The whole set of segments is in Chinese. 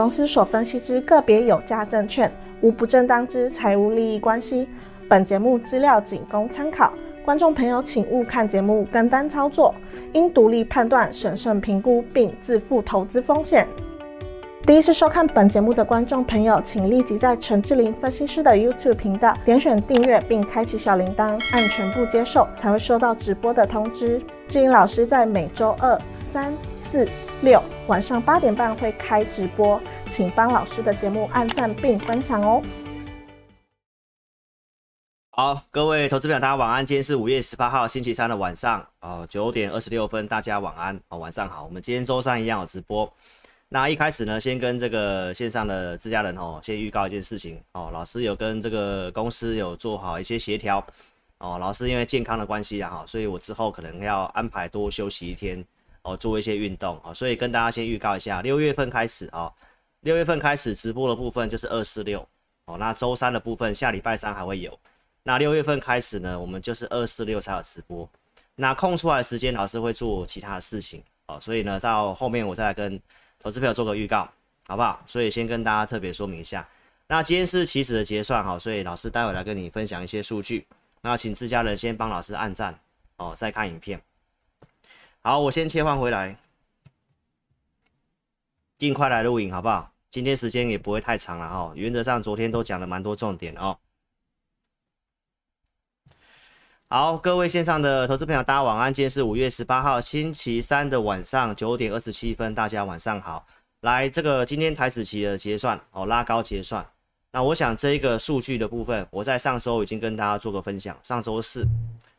公司所分析之个别有价证券，无不正当之财务利益关系。本节目资料仅供参考，观众朋友请勿看节目跟单操作，应独立判断、审慎评估并自负投资风险。第一次收看本节目的观众朋友，请立即在陈志霖分析师的 YouTube 频道点选订阅并开启小铃铛，按全部接受才会收到直播的通知。志霖老师在每周二、三、四。六晚上八点半会开直播，请帮老师的节目按赞并分享哦。好，各位投资朋友，大家晚安。今天是五月十八号星期三的晚上，哦，九点二十六分，大家晚安，哦，晚上好。我们今天周三一样有直播。那一开始呢，先跟这个线上的自家人哦，先预告一件事情哦，老师有跟这个公司有做好一些协调哦，老师因为健康的关系啊，所以我之后可能要安排多休息一天。哦，做一些运动哦，所以跟大家先预告一下，六月份开始哦，六月份开始直播的部分就是二四六哦，那周三的部分下礼拜三还会有，那六月份开始呢，我们就是二四六才有直播，那空出来的时间老师会做其他的事情哦，所以呢，到后面我再来跟投资朋友做个预告，好不好？所以先跟大家特别说明一下，那今天是期指的结算哈，所以老师待会来跟你分享一些数据，那请自家人先帮老师按赞哦，再看影片。好，我先切换回来，尽快来录影，好不好？今天时间也不会太长了哈。原则上，昨天都讲了蛮多重点哦。好，各位线上的投资朋友，大家晚安。今天是五月十八号星期三的晚上九点二十七分，大家晚上好。来，这个今天台指期的结算哦，拉高结算。那我想这一个数据的部分，我在上周已经跟大家做个分享，上周四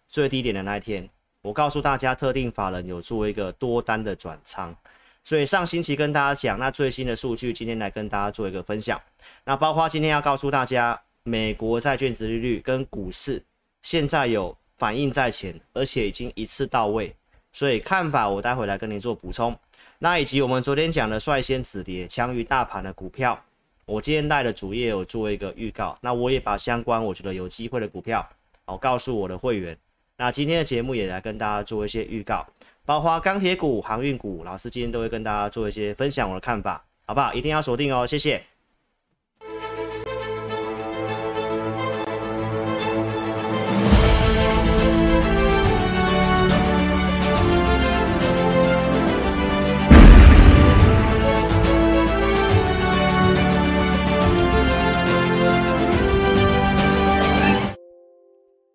最低点的那一天。我告诉大家，特定法人有做一个多单的转仓，所以上星期跟大家讲，那最新的数据今天来跟大家做一个分享。那包括今天要告诉大家，美国债券殖利率跟股市现在有反应在前，而且已经一次到位，所以看法我待会来跟您做补充。那以及我们昨天讲的率先止跌、强于大盘的股票，我今天带的主页有做一个预告，那我也把相关我觉得有机会的股票，好告诉我的会员。那今天的节目也来跟大家做一些预告，包括钢铁股、航运股，老师今天都会跟大家做一些分享我的看法，好不好？一定要锁定哦，谢谢。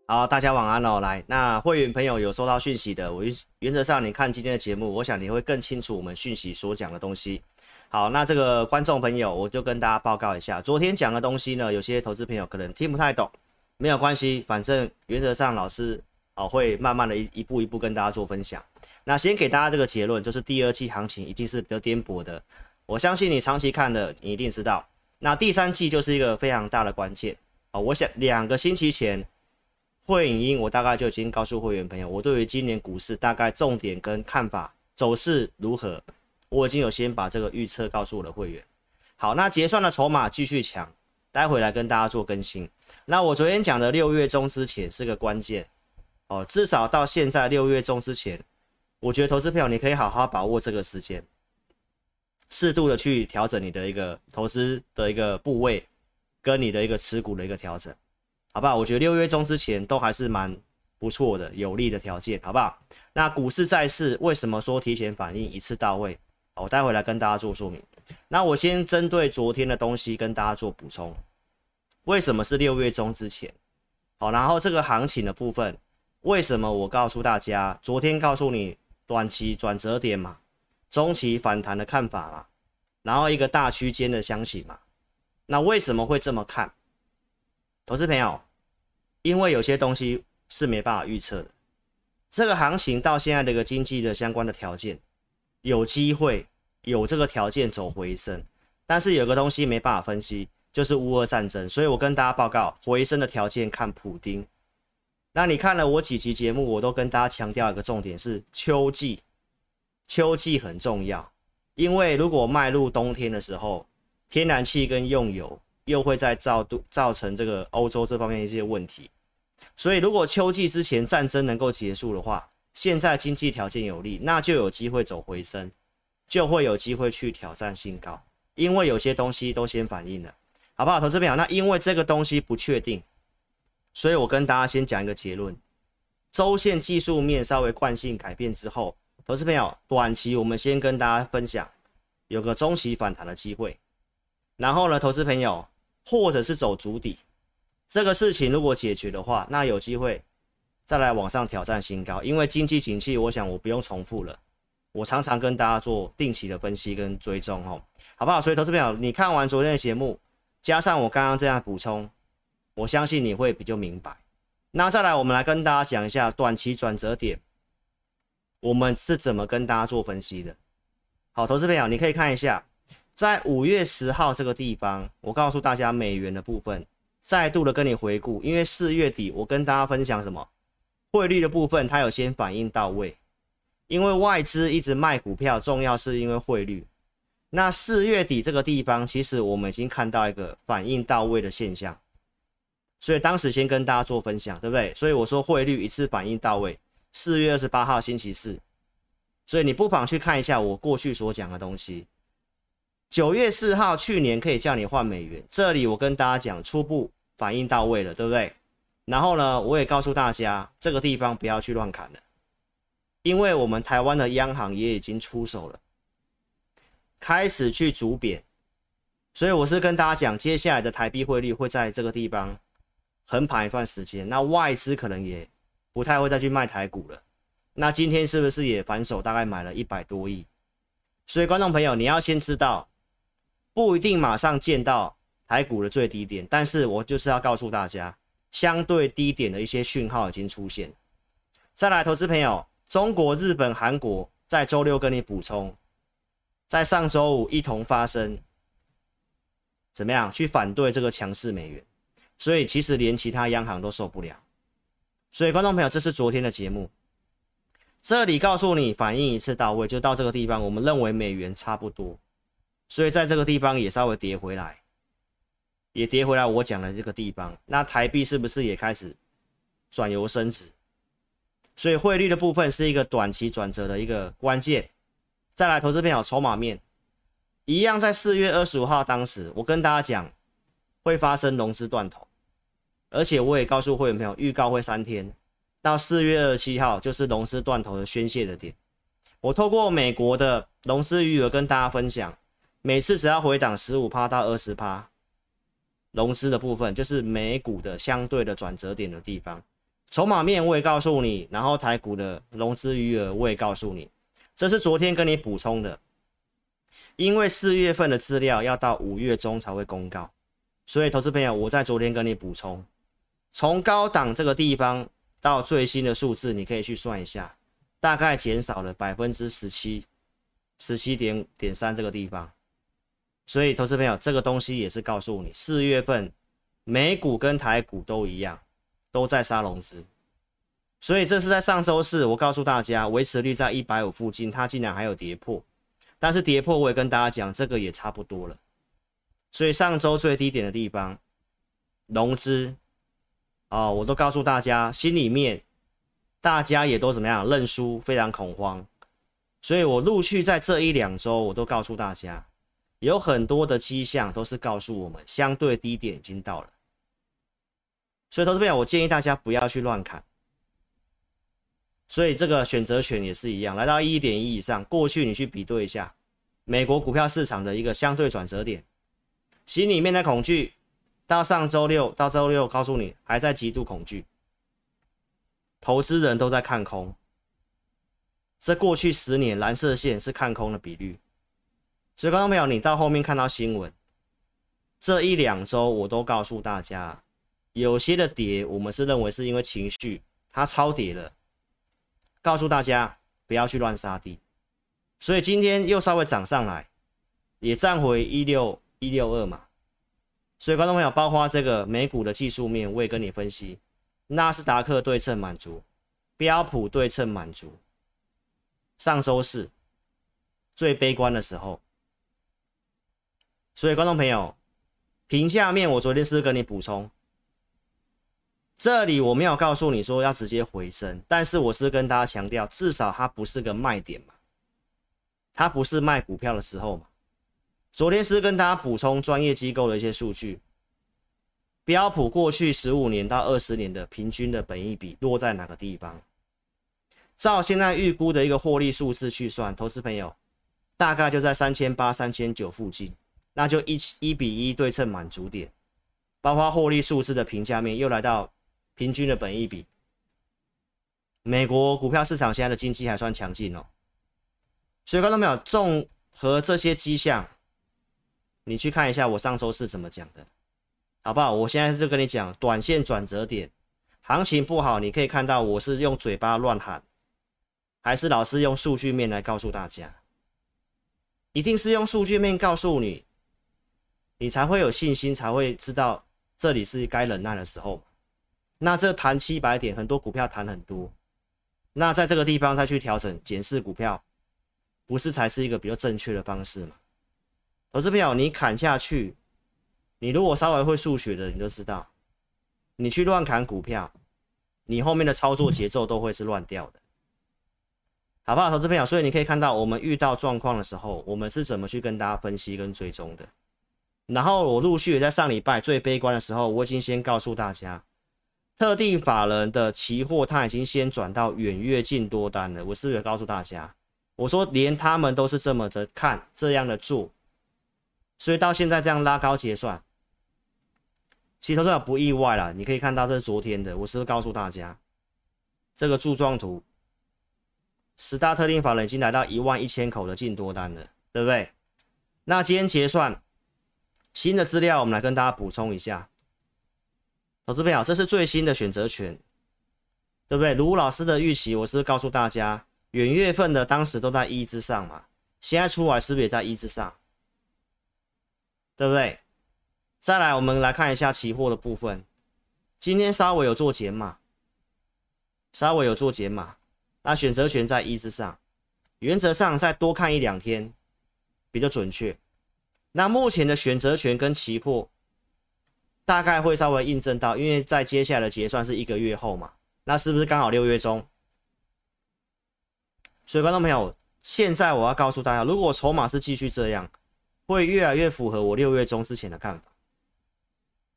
好，大家晚安哦。来，那会员朋友有收到讯息的，我原则上你看今天的节目，我想你会更清楚我们讯息所讲的东西。好，那这个观众朋友，我就跟大家报告一下，昨天讲的东西呢，有些投资朋友可能听不太懂，没有关系，反正原则上老师哦会慢慢的一一步一步跟大家做分享。那先给大家这个结论，就是第二季行情一定是比较颠簸的，我相信你长期看的，你一定知道。那第三季就是一个非常大的关键哦，我想两个星期前。会影音，我大概就已经告诉会员朋友，我对于今年股市大概重点跟看法走势如何，我已经有先把这个预测告诉我的会员。好，那结算的筹码继续强，待会来跟大家做更新。那我昨天讲的六月中之前是个关键哦，至少到现在六月中之前，我觉得投资朋友你可以好好把握这个时间，适度的去调整你的一个投资的一个部位，跟你的一个持股的一个调整。好不好？我觉得六月中之前都还是蛮不错的，有利的条件，好不好？那股市债市为什么说提前反应一次到位？我待会来跟大家做说明。那我先针对昨天的东西跟大家做补充。为什么是六月中之前？好，然后这个行情的部分，为什么我告诉大家，昨天告诉你短期转折点嘛，中期反弹的看法嘛，然后一个大区间的箱型嘛，那为什么会这么看？投资朋友。因为有些东西是没办法预测的，这个行情到现在的一个经济的相关的条件，有机会有这个条件走回升，但是有个东西没办法分析，就是乌俄战争。所以我跟大家报告，回升的条件看普丁。那你看了我几期节目，我都跟大家强调一个重点是秋季，秋季很重要，因为如果迈入冬天的时候，天然气跟用油又会再造度造成这个欧洲这方面一些问题。所以，如果秋季之前战争能够结束的话，现在经济条件有利，那就有机会走回升，就会有机会去挑战新高。因为有些东西都先反应了，好不好？投资朋友，那因为这个东西不确定，所以我跟大家先讲一个结论：周线技术面稍微惯性改变之后，投资朋友，短期我们先跟大家分享有个中期反弹的机会，然后呢，投资朋友或者是走足底，这个事情如果解决的话，那有机会再来往上挑战新高，因为经济景气，我想我不用重复了。我常常跟大家做定期的分析跟追踪哦，好不好？所以投资朋友，你看完昨天的节目，加上我刚刚这样补充，我相信你会比较明白。那再来，我们来跟大家讲一下短期转折点，我们是怎么跟大家做分析的。好，投资朋友，你可以看一下，在五月十号这个地方，我告诉大家美元的部分，再度的跟你回顾，因为四月底我跟大家分享什么，汇率的部分，它有先反应到位。因为外资一直卖股票，重要是因为汇率。那四月底这个地方，其实我们已经看到一个反应到位的现象，所以当时先跟大家做分享，对不对？所以我说汇率一次反应到位，四月二十八号星期四，所以你不妨去看一下我过去所讲的东西。九月四号去年可以叫你换美元，这里我跟大家讲初步反应到位了，对不对？然后呢，我也告诉大家这个地方不要去乱砍了。因为我们台湾的央行也已经出手了，开始去逐贬，所以我是跟大家讲，接下来的台币汇率会在这个地方横盘一段时间，那外资可能也不太会再去卖台股了。那今天是不是也反手大概买了一百多亿？所以观众朋友，你要先知道，不一定马上见到台股的最低点，但是我就是要告诉大家，相对低点的一些讯号已经出现。再来，投资朋友。中国、日本、韩国在周六跟你补充，在上周五一同发生，怎么样去反对这个强势美元？所以其实连其他央行都受不了。所以观众朋友，这是昨天的节目，这里告诉你反应一次到位，就到这个地方，我们认为美元差不多，所以在这个地方也稍微跌回来，也跌回来。我讲的这个地方，那台币是不是也开始转由升值？所以汇率的部分是一个短期转折的一个关键。再来，投资朋友，筹码面一样，在四月二十五号当时，我跟大家讲会发生融资断头，而且我也告诉会员朋友，预告会三天，到四月二十七号就是融资断头的宣泄的点。我透过美国的融资余额跟大家分享，每次只要回档十五趴到二十趴，融资的部分就是美股的相对的转折点的地方。筹码面我也告诉你，然后台股的融资余额我也告诉你，这是昨天跟你补充的，因为四月份的资料要到五月中才会公告，所以投资朋友我在昨天跟你补充，从高档这个地方到最新的数字，你可以去算一下，大概减少了百分之十七，十七点点三这个地方，所以投资朋友这个东西也是告诉你，四月份美股跟台股都一样。都在杀融资，所以这是在上周四，我告诉大家维持率在一百五附近，它竟然还有跌破，但是跌破我也跟大家讲，这个也差不多了。所以上周最低点的地方，融资，哦，我都告诉大家，心里面大家也都怎么样认输，非常恐慌。所以我陆续在这一两周，我都告诉大家，有很多的迹象都是告诉我们，相对低点已经到了。所以，投资朋友，我建议大家不要去乱砍。所以，这个选择权也是一样，来到一点一以上，过去你去比对一下美国股票市场的一个相对转折点，心里面的恐惧，到上周六到周六，告诉你还在极度恐惧，投资人都在看空。这过去十年蓝色线是看空的比率。所以，观众朋友，你到后面看到新闻，这一两周我都告诉大家。有些的跌，我们是认为是因为情绪它超跌了，告诉大家不要去乱杀低，所以今天又稍微涨上来，也站回一六一六二嘛，所以观众朋友，包括这个美股的技术面，我也跟你分析，纳斯达克对称满足，标普对称满足，上周四最悲观的时候，所以观众朋友，评价面我昨天是不是跟你补充？这里我没有告诉你说要直接回升，但是我是跟大家强调，至少它不是个卖点嘛，它不是卖股票的时候嘛，昨天是跟大家补充专业机构的一些数据，标普过去十五年到二十年的平均的本益比落在哪个地方？照现在预估的一个获利数字去算，投资朋友大概就在三千八、三千九附近，那就一一比一对称满足点，包括获利数字的评价面又来到平均的本益比。美国股票市场现在的经济还算强劲哦，所以看到没有？综合这些迹象。你去看一下我上周是怎么讲的，好不好？我现在就跟你讲，短线转折点，行情不好，你可以看到我是用嘴巴乱喊，还是老师用数据面来告诉大家？一定是用数据面告诉你，你才会有信心，才会知道这里是该忍耐的时候。那这弹七百点，很多股票弹很多，那在这个地方再去调整检视股票，不是才是一个比较正确的方式吗？投资票，你砍下去，你如果稍微会数学的，你就知道，你去乱砍股票，你后面的操作节奏都会是乱掉的，好不好？投资朋友，所以你可以看到，我们遇到状况的时候，我们是怎么去跟大家分析跟追踪的。然后我陆续也在上礼拜最悲观的时候，我已经先告诉大家，特定法人的期货他已经先转到远月进多单了。我是不是也告诉大家，我说连他们都是这么的看，这样的做。所以到现在这样拉高结算，其实都不意外了。你可以看到这是昨天的，我是不是告诉大家这个柱状图，十大特定法人已经来到一万一千口的净多单了，对不对？那今天结算新的资料，我们来跟大家补充一下。投资朋友，这是最新的选择权，对不对？卢老师的预期，我是告诉大家，元月份的当时都在一之上嘛，现在出来是不是也在一之上？对不对？再来，我们来看一下期货的部分。今天稍微有做减码，稍微有做减码。那选择权在一之上，原则上再多看一两天比较准确。那目前的选择权跟期货大概会稍微印证到，因为在接下来的结算是一个月后嘛，那是不是刚好六月中？所以观众朋友，现在我要告诉大家，如果筹码是继续这样。会越来越符合我六月中之前的看法。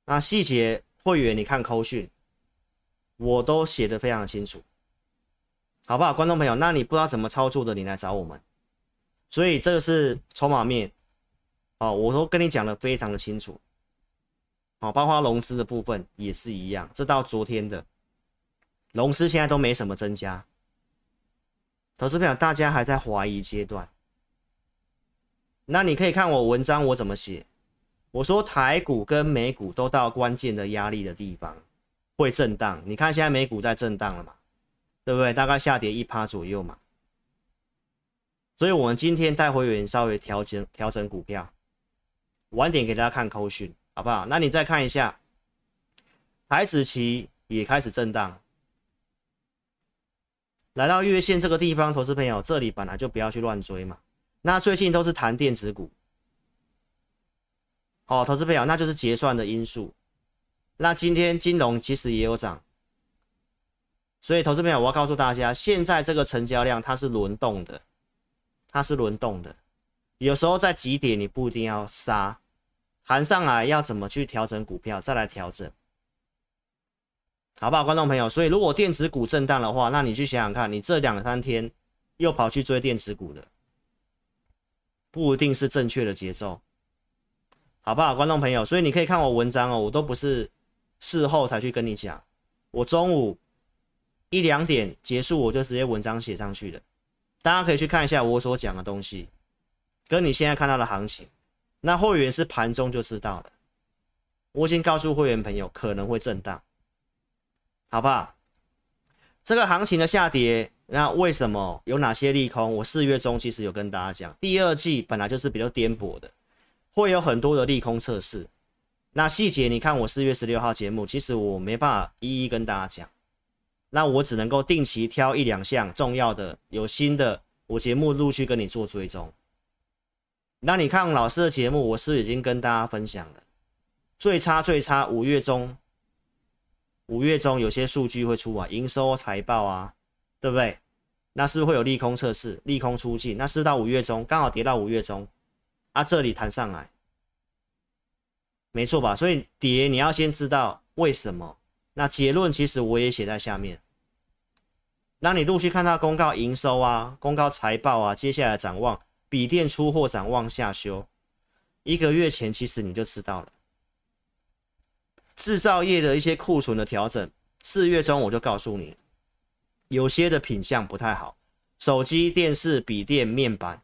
那细节会员你看扣讯，我都写得非常清楚，好不好？观众朋友，那你不知道怎么操作的，你来找我们。所以这个是筹码面，哦，我都跟你讲的非常的清楚。好，包括融资的部分也是一样，这到昨天的融资现在都没什么增加。投资朋友，大家还在怀疑阶段。那你可以看我文章，我怎么写？我说台股跟美股都到关键的压力的地方，会震荡。你看现在美股在震荡了嘛，对不对？大概下跌一趴左右嘛。所以我们今天带会员稍微调整调整股票，晚点给大家看扣讯，好不好？那你再看一下，台子期也开始震荡，来到月线这个地方，投资朋友这里本来就不要去乱追嘛。那最近都是谈电子股，好，投资朋友，那就是结算的因素。那今天金融其实也有涨，所以投资朋友，我要告诉大家，现在这个成交量它是轮动的，它是轮动的。有时候在几点你不一定要杀，弹上来要怎么去调整股票，再来调整，好不好，观众朋友？所以如果电子股震荡的话，那你去想想看，你这两三天又跑去追电子股的。不一定是正确的节奏，好不好，观众朋友？所以你可以看我文章哦，我都不是事后才去跟你讲，我中午一两点结束，我就直接文章写上去的，大家可以去看一下我所讲的东西，跟你现在看到的行情，那会员是盘中就知道了，我已经告诉会员朋友可能会震荡，好不好？这个行情的下跌。那为什么有哪些利空？我四月中其实有跟大家讲，第二季本来就是比较颠簸的，会有很多的利空测试。那细节你看我四月十六号节目，其实我没办法一一跟大家讲，那我只能够定期挑一两项重要的、有新的，我节目陆续跟你做追踪。那你看老师的节目，我是已经跟大家分享了，最差最差五月中，五月中有些数据会出啊，营收财报啊。对不对？那是不会有利空测试、利空出尽？那是到五月中刚好跌到五月中，啊，这里弹上来，没错吧？所以跌你要先知道为什么。那结论其实我也写在下面。那你陆续看到公告营收啊，公告财报啊，接下来展望，笔电出货展望下修，一个月前其实你就知道了。制造业的一些库存的调整，四月中我就告诉你，有些的品相不太好，手机、电视、笔电、面板。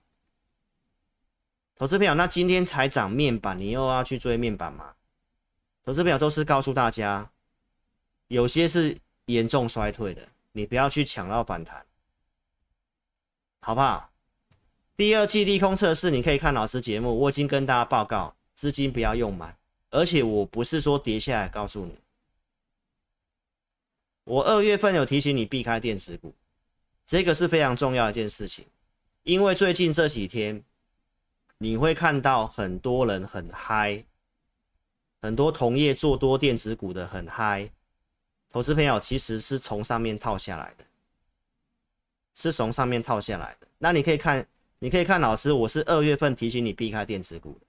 投资票，那今天才涨面板，你又要去追面板吗？投资票都是告诉大家，有些是严重衰退的。你不要去抢到反弹，好不好？第二季利空测试，你可以看老师节目，我已经跟大家报告，资金不要用满，而且我不是说跌下来告诉你，我二月份有提醒你避开电子股，这个是非常重要一件事情，因为最近这几天你会看到很多人很嗨，很多同业做多电子股的很嗨。投资朋友其实是从上面套下来的，是从上面套下来的。那你可以看，你可以看老师，我是二月份提醒你避开电子股的，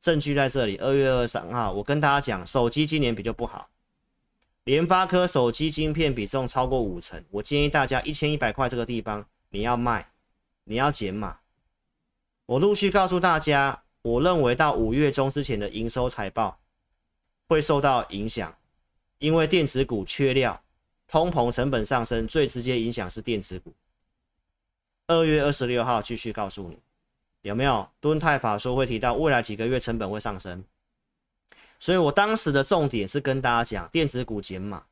证据在这里。二月二十三号，我跟大家讲，手机今年比较不好，联发科手机晶片比重超过五成，我建议大家一千一百块这个地方你要卖，你要减码。我陆续告诉大家，我认为到五月中之前的营收财报会受到影响。因为电子股缺料，通膨成本上升，最直接影响是电子股。二月二十六号继续告诉你，有没有敦泰法说会提到未来几个月成本会上升，所以我当时的重点是跟大家讲电子股减码，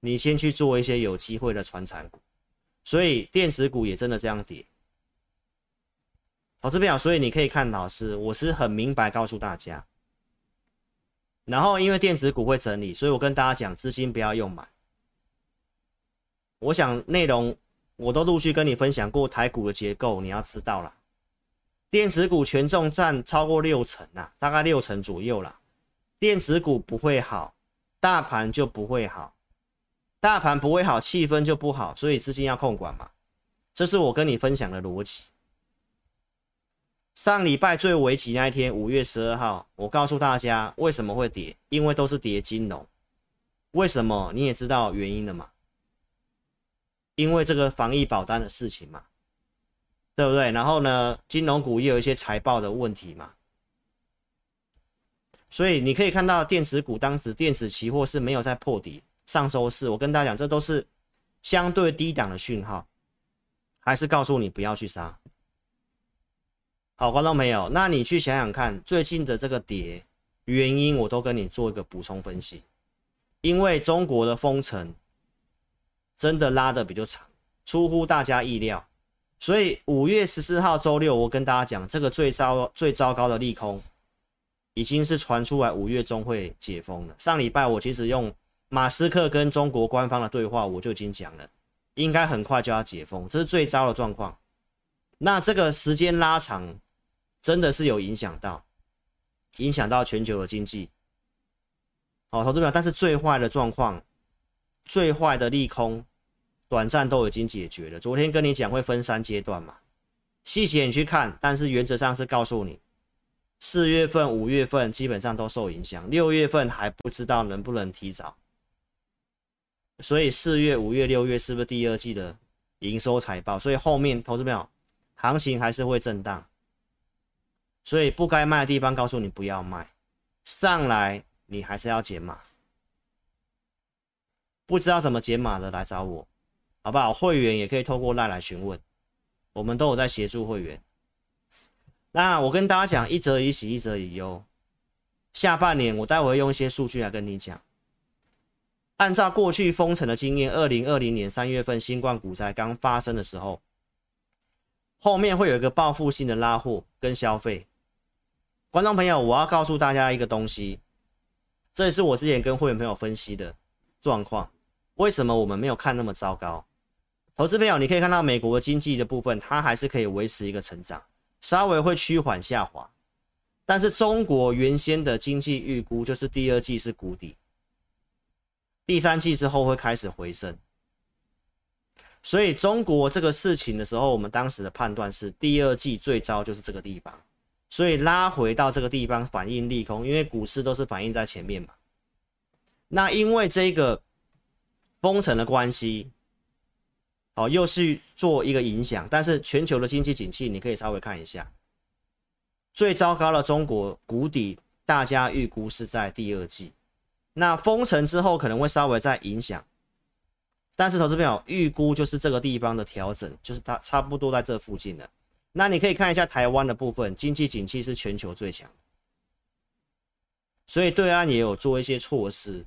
你先去做一些有机会的传产股，所以电子股也真的这样跌。投资朋友，所以你可以看老师，我是很明白告诉大家。然后因为电子股会整理，所以我跟大家讲，资金不要用满。我想内容我都陆续跟你分享过台股的结构，你要知道了。电子股权重占超过六成啦，大概六成左右啦。电子股不会好，大盘就不会好，大盘不会好，气氛就不好，所以资金要控管嘛。这是我跟你分享的逻辑。上礼拜最危急那一天，五月十二号，我告诉大家为什么会跌，因为都是跌金融。为什么？你也知道原因了嘛？因为这个防疫保单的事情嘛，对不对？然后呢，金融股也有一些财报的问题嘛，所以你可以看到电子股当时电子期货是没有在破底。上周四，我跟大家讲，这都是相对低档的讯号，还是告诉你不要去杀。好，观众朋友，那你去想想看，最近的这个跌原因，我都跟你做一个补充分析。因为中国的封城真的拉得比较长，出乎大家意料，所以五月十四号周六，我跟大家讲，这个最糟最糟糕的利空已经是传出来，五月中会解封了。上礼拜我其实用马斯克跟中国官方的对话，我就已经讲了，应该很快就要解封，这是最糟的状况。那这个时间拉长。真的是有影响到，影响到全球的经济。好，投资表，但是最坏的状况，最坏的利空，短暂都已经解决了。昨天跟你讲会分三阶段嘛，细节你去看，但是原则上是告诉你，四月份、五月份基本上都受影响，六月份还不知道能不能提早。所以四月、五月、六月是不是第二季的营收财报？所以后面投资没有行情还是会震荡。所以不该卖的地方，告诉你不要卖，上来你还是要减码。不知道怎么解码的来找我，好不好？会员也可以透过赖来询问，我们都有在协助会员。那我跟大家讲，一则以喜，一则以忧。下半年我待会用一些数据来跟你讲。按照过去封城的经验，二零二零年三月份新冠股灾刚发生的时候，后面会有一个报复性的拉货跟消费。观众朋友，我要告诉大家一个东西，这也是我之前跟会员朋友分析的状况。为什么我们没有看那么糟糕？投资朋友，你可以看到美国经济的部分，它还是可以维持一个成长，稍微会趋缓下滑。但是中国原先的经济预估就是第二季是谷底，第三季之后会开始回升。所以中国这个事情的时候，我们当时的判断是第二季最糟就是这个地方。所以拉回到这个地方反映利空，因为股市都是反映在前面嘛。那因为这个封城的关系，好，又是做一个影响，但是全球的经济景气，你可以稍微看一下，最糟糕的中国谷底，大家预估是在第二季。那封城之后可能会稍微再影响，但是投资朋友预估就是这个地方的调整，就是它差不多在这附近了。那你可以看一下台湾的部分，经济景气是全球最强，所以对岸也有做一些措施。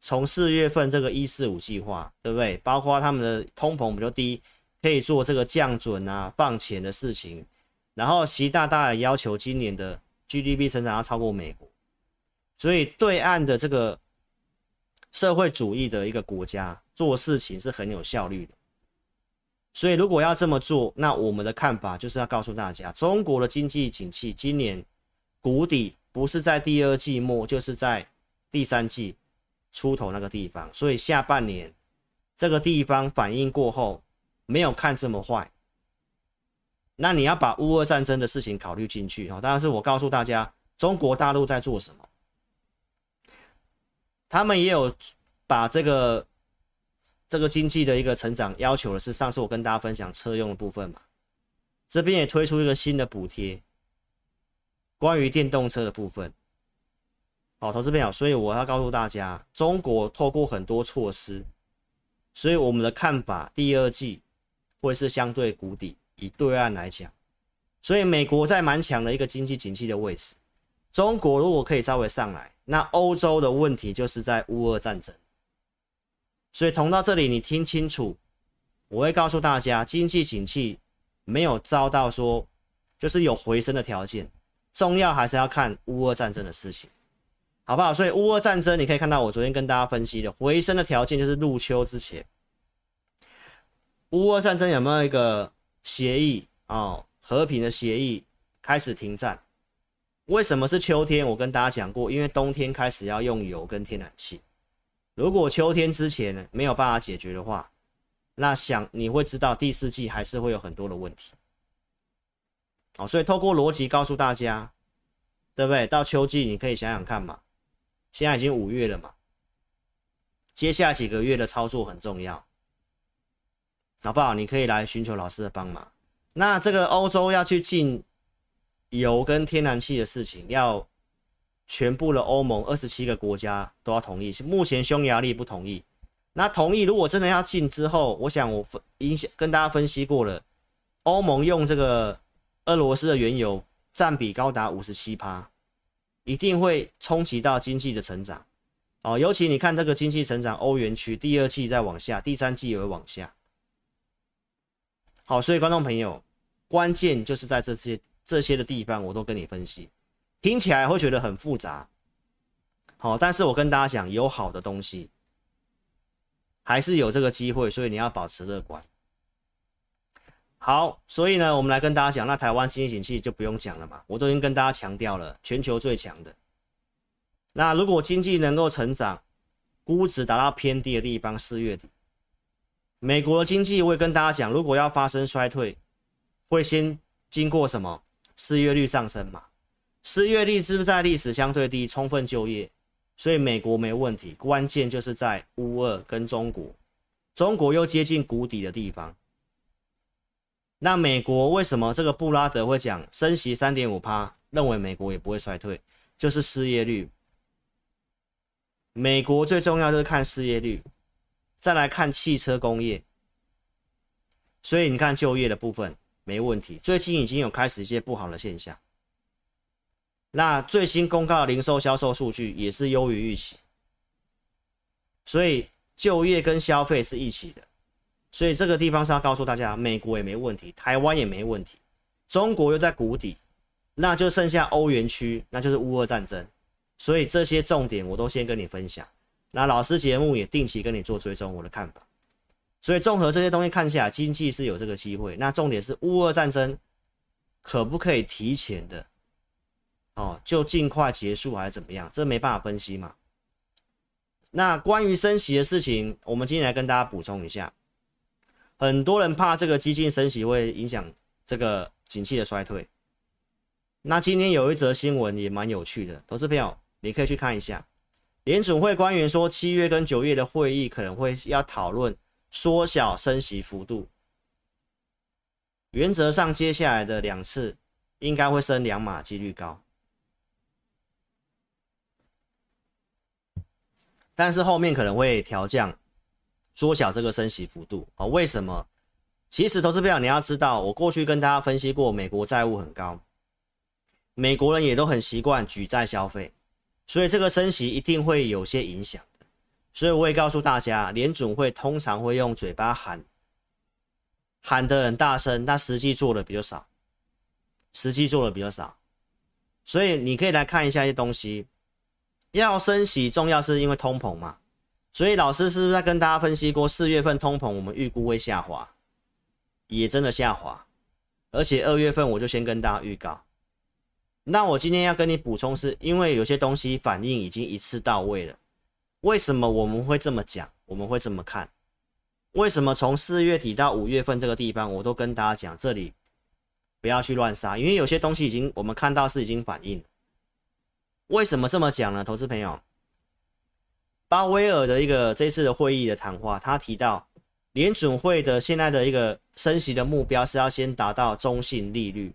从四月份这个一四五计划，对不对？包括他们的通膨比较低，可以做这个降准啊、放钱的事情。然后习大大也要求今年的 GDP 成长要超过美国。所以对岸的这个社会主义的一个国家做事情是很有效率的。所以如果要这么做，那我们的看法就是要告诉大家，中国的经济景气今年谷底不是在第二季末，就是在第三季。出头那个地方，所以下半年这个地方反应过后，没有看这么坏。那你要把乌俄战争的事情考虑进去哈。当然是我告诉大家，中国大陆在做什么，他们也有把这个这个经济的一个成长要求的是，上次我跟大家分享车用的部分嘛，这边也推出一个新的补贴，关于电动车的部分。好，投资朋友，所以我要告诉大家，中国透过很多措施，所以我们的看法，第二季会是相对谷底。以对岸来讲，所以美国在蛮强的一个经济景气的位置，中国如果可以稍微上来，那欧洲的问题就是在乌俄战争。所以同到这里，你听清楚，我会告诉大家，经济景气没有遭到说就是有回升的条件，重要还是要看乌俄战争的事情。好不好？所以乌俄战争，你可以看到我昨天跟大家分析的回升的条件就是入秋之前，乌俄战争有没有一个协议啊、哦？和平的协议开始停战？为什么是秋天？我跟大家讲过，因为冬天开始要用油跟天然气。如果秋天之前没有办法解决的话，那想你会知道第四季还是会有很多的问题。好，所以透过逻辑告诉大家，对不对？到秋季你可以想想看嘛。现在已经五月了嘛，接下来几个月的操作很重要，好不好？你可以来寻求老师的帮忙。那这个欧洲要去进油跟天然气的事情，要全部的欧盟二十七个国家都要同意。目前匈牙利不同意。那同意，如果真的要进之后，我想我分影响跟大家分析过了，欧盟用这个俄罗斯的原油占比高达五十七趴。一定会冲击到经济的成长，哦，尤其你看这个经济成长，欧元区第二季在往下，第三季也会往下。好，所以观众朋友，关键就是在这些这些的地方，我都跟你分析，听起来会觉得很复杂，好，但是我跟大家讲，有好的东西，还是有这个机会，所以你要保持乐观。好，所以呢，我们来跟大家讲，那台湾经济景气就不用讲了嘛，我都已经跟大家强调了，全球最强的。那如果经济能够成长，估值达到偏低的地方，四月底，美国的经济我也跟大家讲，如果要发生衰退，会先经过什么？失业率上升嘛，失业率是不是在历史相对低？充分就业，所以美国没问题，关键就是在乌二跟中国，中国又接近谷底的地方。那美国为什么这个布拉德会讲升息三点五趴，认为美国也不会衰退，就是失业率。美国最重要就是看失业率，再来看汽车工业。所以你看就业的部分没问题，最近已经有开始一些不好的现象。那最新公告零售销售数据也是优于预期，所以就业跟消费是一起的。所以这个地方是要告诉大家，美国也没问题，台湾也没问题，中国又在谷底，那就剩下欧元区，那就是乌俄战争。所以这些重点我都先跟你分享。那老师节目也定期跟你做追踪我的看法。所以综合这些东西看下来，经济是有这个机会。那重点是乌俄战争可不可以提前的？哦，就尽快结束还是怎么样？这没办法分析嘛。那关于升息的事情，我们今天来跟大家补充一下。很多人怕这个激进升息会影响这个景气的衰退，那今天有一则新闻也蛮有趣的，投资朋友你可以去看一下。联准会官员说，七月跟九月的会议可能会要讨论缩小升息幅度，原则上接下来的两次应该会升两码，几率高。但是后面可能会调降，缩小这个升息幅度啊？为什么？其实投资朋友你要知道，我过去跟大家分析过，美国债务很高，美国人也都很习惯举债消费，所以这个升息一定会有些影响的。所以我也告诉大家，联准会通常会用嘴巴喊，喊得很大声，但实际做的比较少，实际做的比较少。所以你可以来看一下一些东西。要升息，重要是因为通膨嘛，所以老师是不是在跟大家分析过，四月份通膨我们预估会下滑，也真的下滑，而且二月份我就先跟大家预告。那我今天要跟你补充是，因为有些东西反应已经一次到位了。为什么我们会这么讲？我们会这么看？为什么从四月底到五月份这个地方，我都跟大家讲，这里不要去乱杀，因为有些东西已经我们看到是已经反应。为什么这么讲呢？投资朋友，鲍威尔的一个这次的会议的谈话，他提到联准会的现在的一个升息的目标是要先达到中性利率，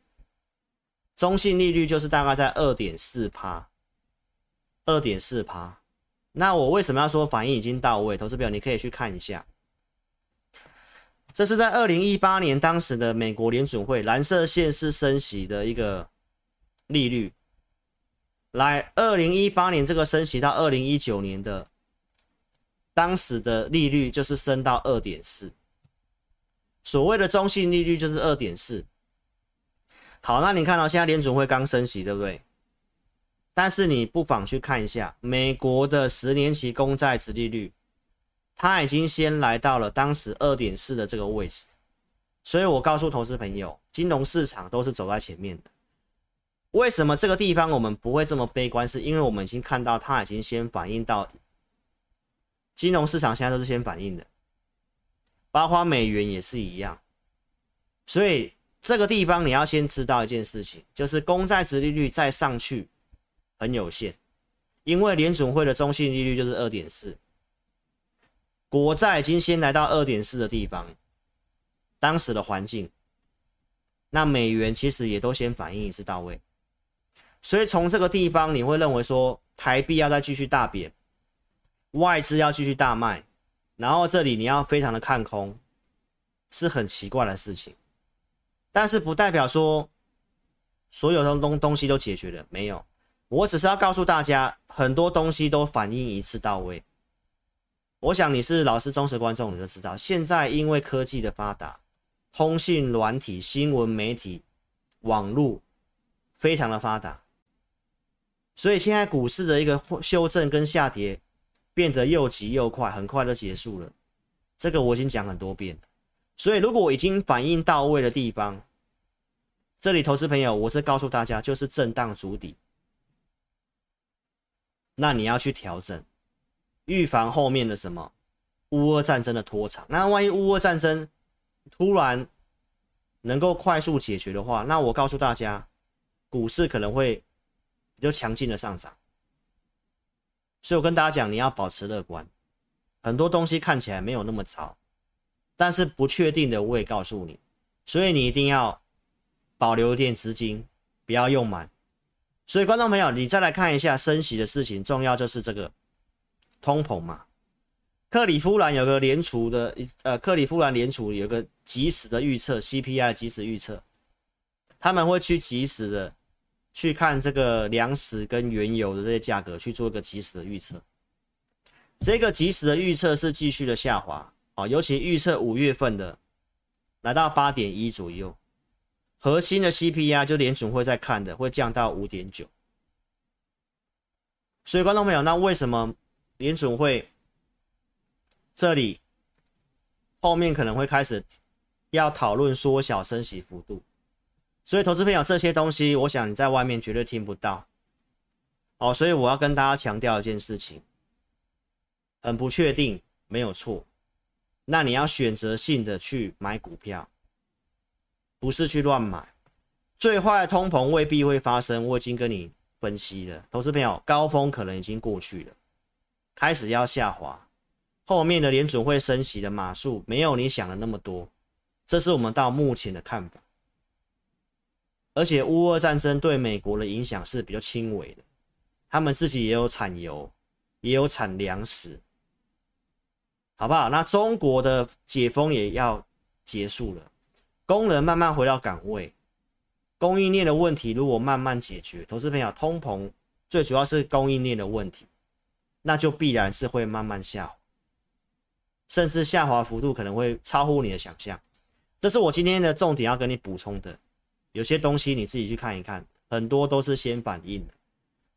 中性利率就是大概在二点四趴，二点四趴。那我为什么要说反应已经到位？投资表，你可以去看一下，这是在二零一八年当时的美国联准会蓝色线是升息的一个利率。来，二零一八年这个升息到二零一九年的，当时的利率就是升到二点四，所谓的中性利率就是二点四。好，那你看到现在联准会刚升息，对不对？但是你不妨去看一下美国的十年期公债殖利率，它已经先来到了当时二点四的这个位置，所以我告诉投资朋友，金融市场都是走在前面的。为什么这个地方我们不会这么悲观？是因为我们已经看到它已经先反映到金融市场，现在都是先反应的，包括美元也是一样。所以这个地方你要先知道一件事情，就是公债殖利率再上去很有限，因为联准会的中性利率就是二点四，国债已经先来到二点四的地方，当时的环境，那美元其实也都先反应一次到位。所以从这个地方，你会认为说台币要再继续大贬，外资要继续大卖，然后这里你要非常的看空，是很奇怪的事情。但是不代表说所有的东东西都解决了，没有。我只是要告诉大家，很多东西都反应一次到位。我想你是老师忠实观众，你就知道，现在因为科技的发达，通讯软体、新闻媒体、网络非常的发达。所以现在股市的一个修正跟下跌变得又急又快，很快就结束了。这个我已经讲很多遍。所以如果已经反应到位的地方，这里投资朋友，我是告诉大家，就是震荡筑底。那你要去调整，预防后面的什么乌俄战争的拖长。那万一乌俄战争突然能够快速解决的话，那我告诉大家，股市可能会。比较强劲的上涨，所以我跟大家讲，你要保持乐观。很多东西看起来没有那么糟，但是不确定的我也告诉你，所以你一定要保留一点资金，不要用满。所以观众朋友，你再来看一下升息的事情，重要就是这个通膨嘛。克里夫兰有个联储的，呃，克里夫兰联储有个即时的预测，CPI 即时预测，他们会去即时的。去看这个粮食跟原油的这些价格，去做一个及时的预测。这个及时的预测是继续的下滑啊，尤其预测五月份的来到八点一左右，核心的 CPI 就联准会在看的会降到五点九。所以观众朋友，那为什么联准会这里后面可能会开始要讨论缩小升息幅度？所以，投资朋友，这些东西，我想你在外面绝对听不到。哦，所以我要跟大家强调一件事情，很不确定，没有错。那你要选择性的去买股票，不是去乱买。最坏的通膨未必会发生，我已经跟你分析了。投资朋友，高峰可能已经过去了，开始要下滑，后面的联准会升息的码数没有你想的那么多，这是我们到目前的看法。而且乌俄战争对美国的影响是比较轻微的，他们自己也有产油，也有产粮食，好不好？那中国的解封也要结束了，工人慢慢回到岗位，供应链的问题如果慢慢解决，投资朋友，通膨最主要是供应链的问题，那就必然是会慢慢下滑，甚至下滑幅度可能会超乎你的想象。这是我今天的重点要跟你补充的。有些东西你自己去看一看，很多都是先反应的。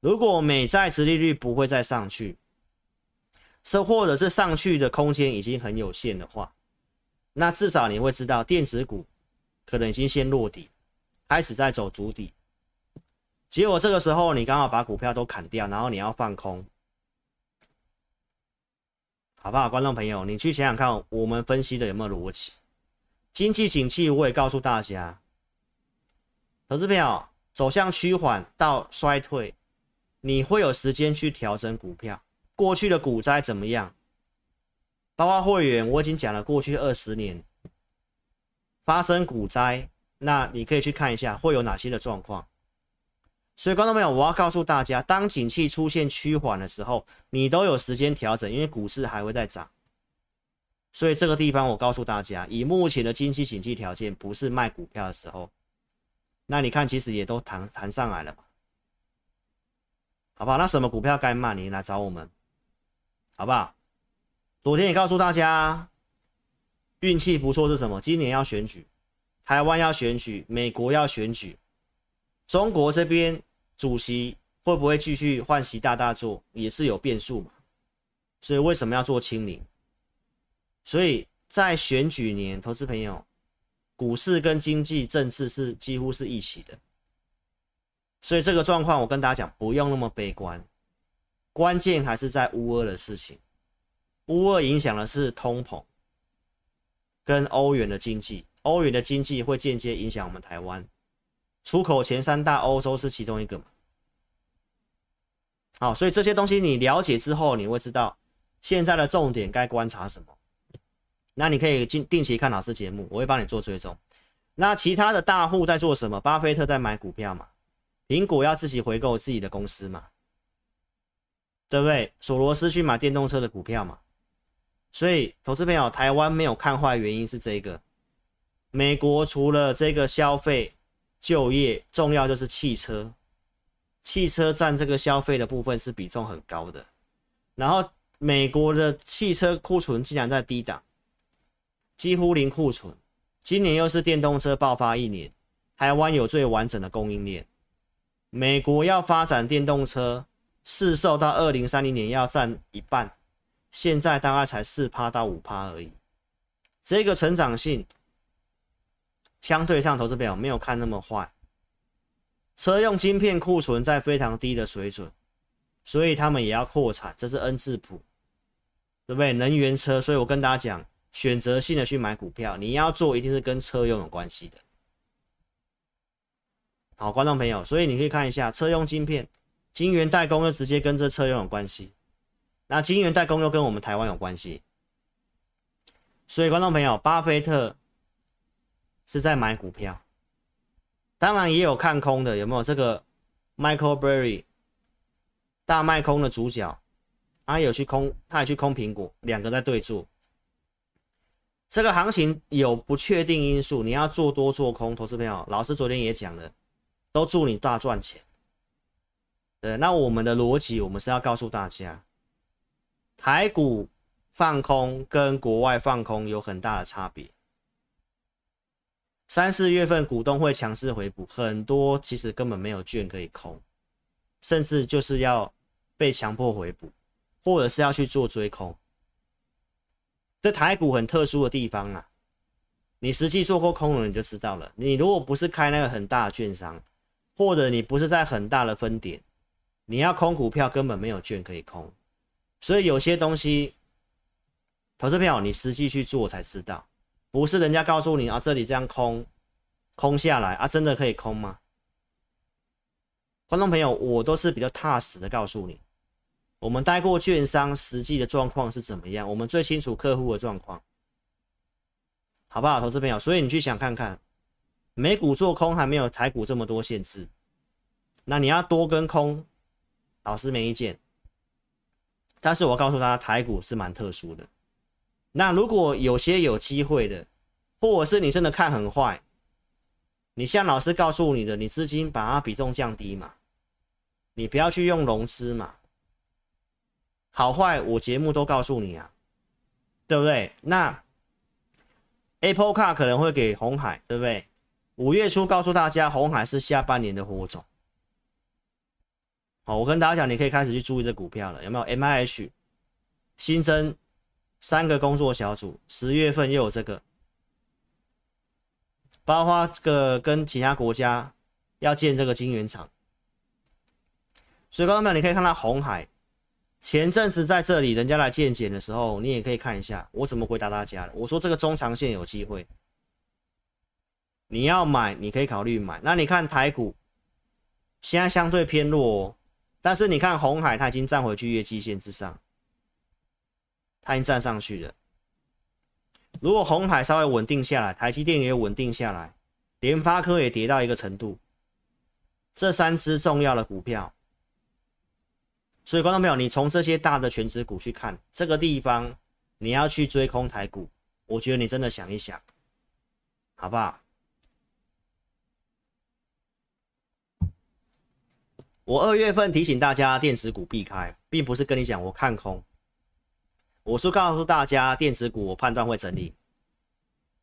如果美债殖利率不会再上去，是或者是上去的空间已经很有限的话，那至少你会知道电子股可能已经先落底，开始在走足底。结果这个时候你刚好把股票都砍掉，然后你要放空，好不好？观众朋友，你去想想看，我们分析的有没有逻辑？经济景气，我也告诉大家。投资票走向趋缓到衰退，你会有时间去调整股票。过去的股灾怎么样？包括会员，我已经讲了，过去二十年发生股灾，那你可以去看一下会有哪些的状况。所以，观众朋友，我要告诉大家，当景气出现趋缓的时候，你都有时间调整，因为股市还会再涨。所以这个地方，我告诉大家，以目前的经济景气条件，不是卖股票的时候。那你看，其实也都弹弹上来了，好不好？那什么股票该卖，你来找我们，好不好？昨天也告诉大家，运气不错是什么？今年要选举，台湾要选举，美国要选举，中国这边主席会不会继续换习大大做，也是有变数嘛。所以为什么要做清零？所以在选举年，投资朋友。股市跟经济政治是几乎是一起的，所以这个状况我跟大家讲，不用那么悲观，关键还是在乌俄的事情。乌俄影响的是通膨跟欧元的经济，欧元的经济会间接影响我们台湾，出口前三大欧洲是其中一个嘛。好，所以这些东西你了解之后，你会知道现在的重点该观察什么。那你可以定定期看老师节目，我会帮你做追踪。那其他的大户在做什么？巴菲特在买股票嘛，苹果要自己回购自己的公司嘛，对不对？索罗斯去买电动车的股票嘛。所以，投资朋友，台湾没有看坏，原因是这个。美国除了这个消费、就业，重要就是汽车，汽车占这个消费的部分是比重很高的。然后，美国的汽车库存竟然在低档。几乎零库存，今年又是电动车爆发一年，台湾有最完整的供应链。美国要发展电动车，市售到二零三零年要占一半，现在大概才四趴到五趴而已。这个成长性相对上，投资表没有看那么坏。车用晶片库存在非常低的水准，所以他们也要扩产，这是 N 字谱，对不对？能源车，所以我跟大家讲。选择性的去买股票，你要做一定是跟车用有关系的。好，观众朋友，所以你可以看一下车用晶片，晶圆代工又直接跟这车用有关系，那晶圆代工又跟我们台湾有关系。所以观众朋友，巴菲特是在买股票，当然也有看空的，有没有这个 Michael Burry 大卖空的主角，他有去空，他也去空苹果，两个在对坐。这个行情有不确定因素，你要做多做空，投资朋友，老师昨天也讲了，都祝你大赚钱。对，那我们的逻辑，我们是要告诉大家，台股放空跟国外放空有很大的差别。三四月份股东会强势回补，很多其实根本没有券可以空，甚至就是要被强迫回补，或者是要去做追空。这台股很特殊的地方啊，你实际做过空了，你就知道了。你如果不是开那个很大的券商，或者你不是在很大的分点，你要空股票根本没有券可以空。所以有些东西，投资票你实际去做才知道，不是人家告诉你啊，这里这样空，空下来啊，真的可以空吗？观众朋友，我都是比较踏实的告诉你，我们待过券商，实际的状况是怎么样，我们最清楚客户的状况，好不好，投资朋友？所以你去想看看，美股做空还没有台股这么多限制，那你要多跟空，老师没意见，但是我告诉大家，台股是蛮特殊的，那如果有些有机会的，或者是你真的看很坏。你像老师告诉你的，你资金把它比重降低嘛，你不要去用融资嘛。好坏我节目都告诉你啊，对不对？那 Apple Car 可能会给红海，对不对？五月初告诉大家，红海是下半年的火种。好，我跟大家讲，你可以开始去注意这股票了，有没有？MIH 新增三个工作小组，十月份又有这个。包括这个跟其他国家要建这个晶圆厂，所以观众朋友，你可以看到红海前阵子在这里人家来见检的时候，你也可以看一下我怎么回答大家的。我说这个中长线有机会，你要买你可以考虑买。那你看台股现在相对偏弱哦，但是你看红海它已经站回去月季线之上，它已经站上去了。如果红海稍微稳定下来，台积电也稳定下来，联发科也跌到一个程度，这三只重要的股票，所以观众朋友，你从这些大的全值股去看这个地方，你要去追空台股，我觉得你真的想一想，好不好？我二月份提醒大家电子股避开，并不是跟你讲我看空。我是告诉大家，电子股我判断会整理。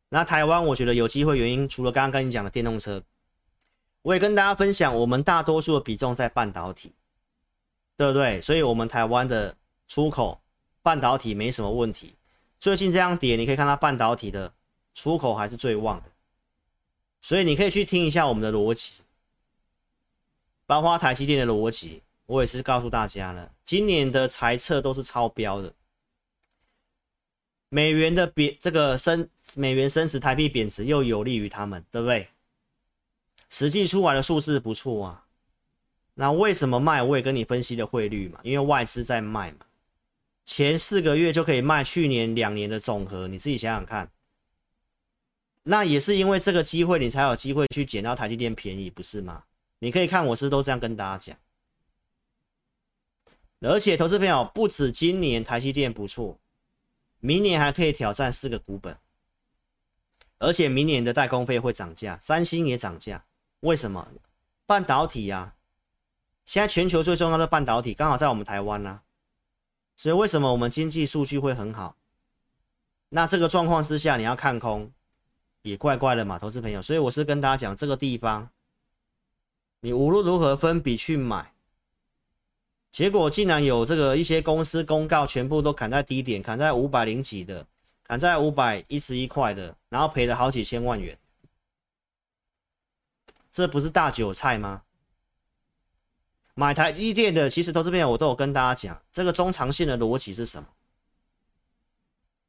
那台湾我觉得有机会，原因除了刚刚跟你讲的电动车，我也跟大家分享，我们大多数的比重在半导体，对不对？所以，我们台湾的出口半导体没什么问题。最近这样跌，你可以看到半导体的出口还是最旺的。所以，你可以去听一下我们的逻辑，包括台积电的逻辑，我也是告诉大家了，今年的财测都是超标的。美元的贬，这个升，美元升值，台币贬值又有利于他们，对不对？实际出来的数字不错啊。那为什么卖？我也跟你分析了汇率嘛，因为外资在卖嘛。前四个月就可以卖去年两年的总和，你自己想想看。那也是因为这个机会，你才有机会去捡到台积电便宜，不是吗？你可以看，我是都这样跟大家讲。而且，投资朋友不止今年台积电不错。明年还可以挑战四个股本，而且明年的代工费会涨价，三星也涨价。为什么？半导体啊，现在全球最重要的半导体刚好在我们台湾呢、所以为什么我们经济数据会很好？那这个状况之下，你要看空也怪怪的嘛，投资朋友。所以我是跟大家讲，这个地方你无论如何分笔去买。结果竟然有这个一些公司公告，全部都砍在低点，砍在五百零几的，砍在五百一十一块的，然后赔了好几千万元，这不是大韭菜吗？买台积电的，其实投资朋友我都有跟大家讲，这个中长线的逻辑是什么？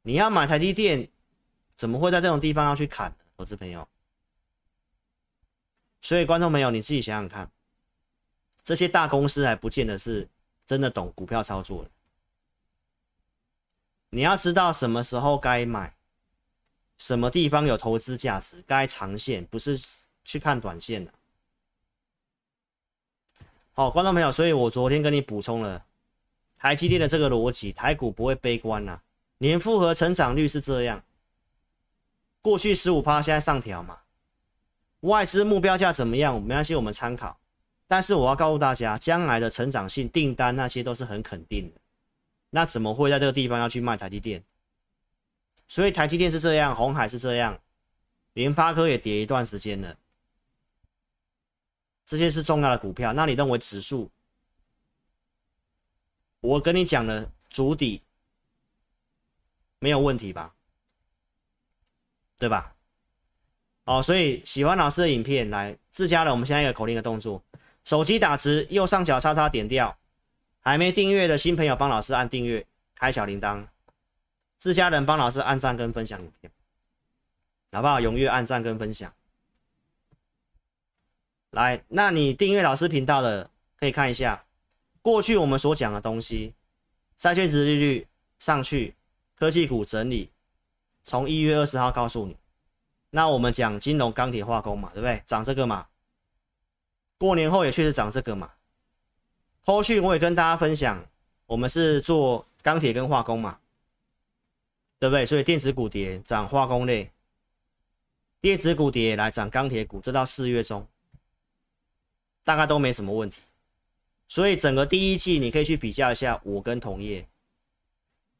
你要买台积电，怎么会在这种地方要去砍？投资朋友，所以观众朋友你自己想想看，这些大公司还不见得是。真的懂股票操作的，你要知道什么时候该买，什么地方有投资价值，该长线，不是去看短线的。好，观众朋友，所以我昨天跟你补充了台积电的这个逻辑，台股不会悲观呐，年复合成长率是这样，过去十五趴，现在上调嘛，外资目标价怎么样？没关系，我们参考。但是我要告诉大家，将来的成长性订单那些都是很肯定的，那怎么会在这个地方要去卖台积电？所以台积电是这样，红海是这样，联发科也跌一段时间了，这些是重要的股票。那你认为指数？我跟你讲了，筑底没有问题吧？对吧？哦，所以喜欢老师的影片，来自家的，我们现在一个口令的动作。手机打直，右上角叉叉点掉。还没订阅的新朋友，帮老师按订阅，开小铃铛。自家人帮老师按赞跟分享影片，好不好？踊跃按赞跟分享。来，那你订阅老师频道的可以看一下过去我们所讲的东西，债券值利率上去，科技股整理，从一月二十号告诉你。那我们讲金融、钢铁、化工嘛，对不对？涨这个嘛。过年后也确实涨这个嘛。后续我也跟大家分享，我们是做钢铁跟化工嘛，对不对？所以电子股跌，涨化工类；电子股跌来涨钢铁股，这到四月中大概都没什么问题。所以整个第一季你可以去比较一下我跟同业。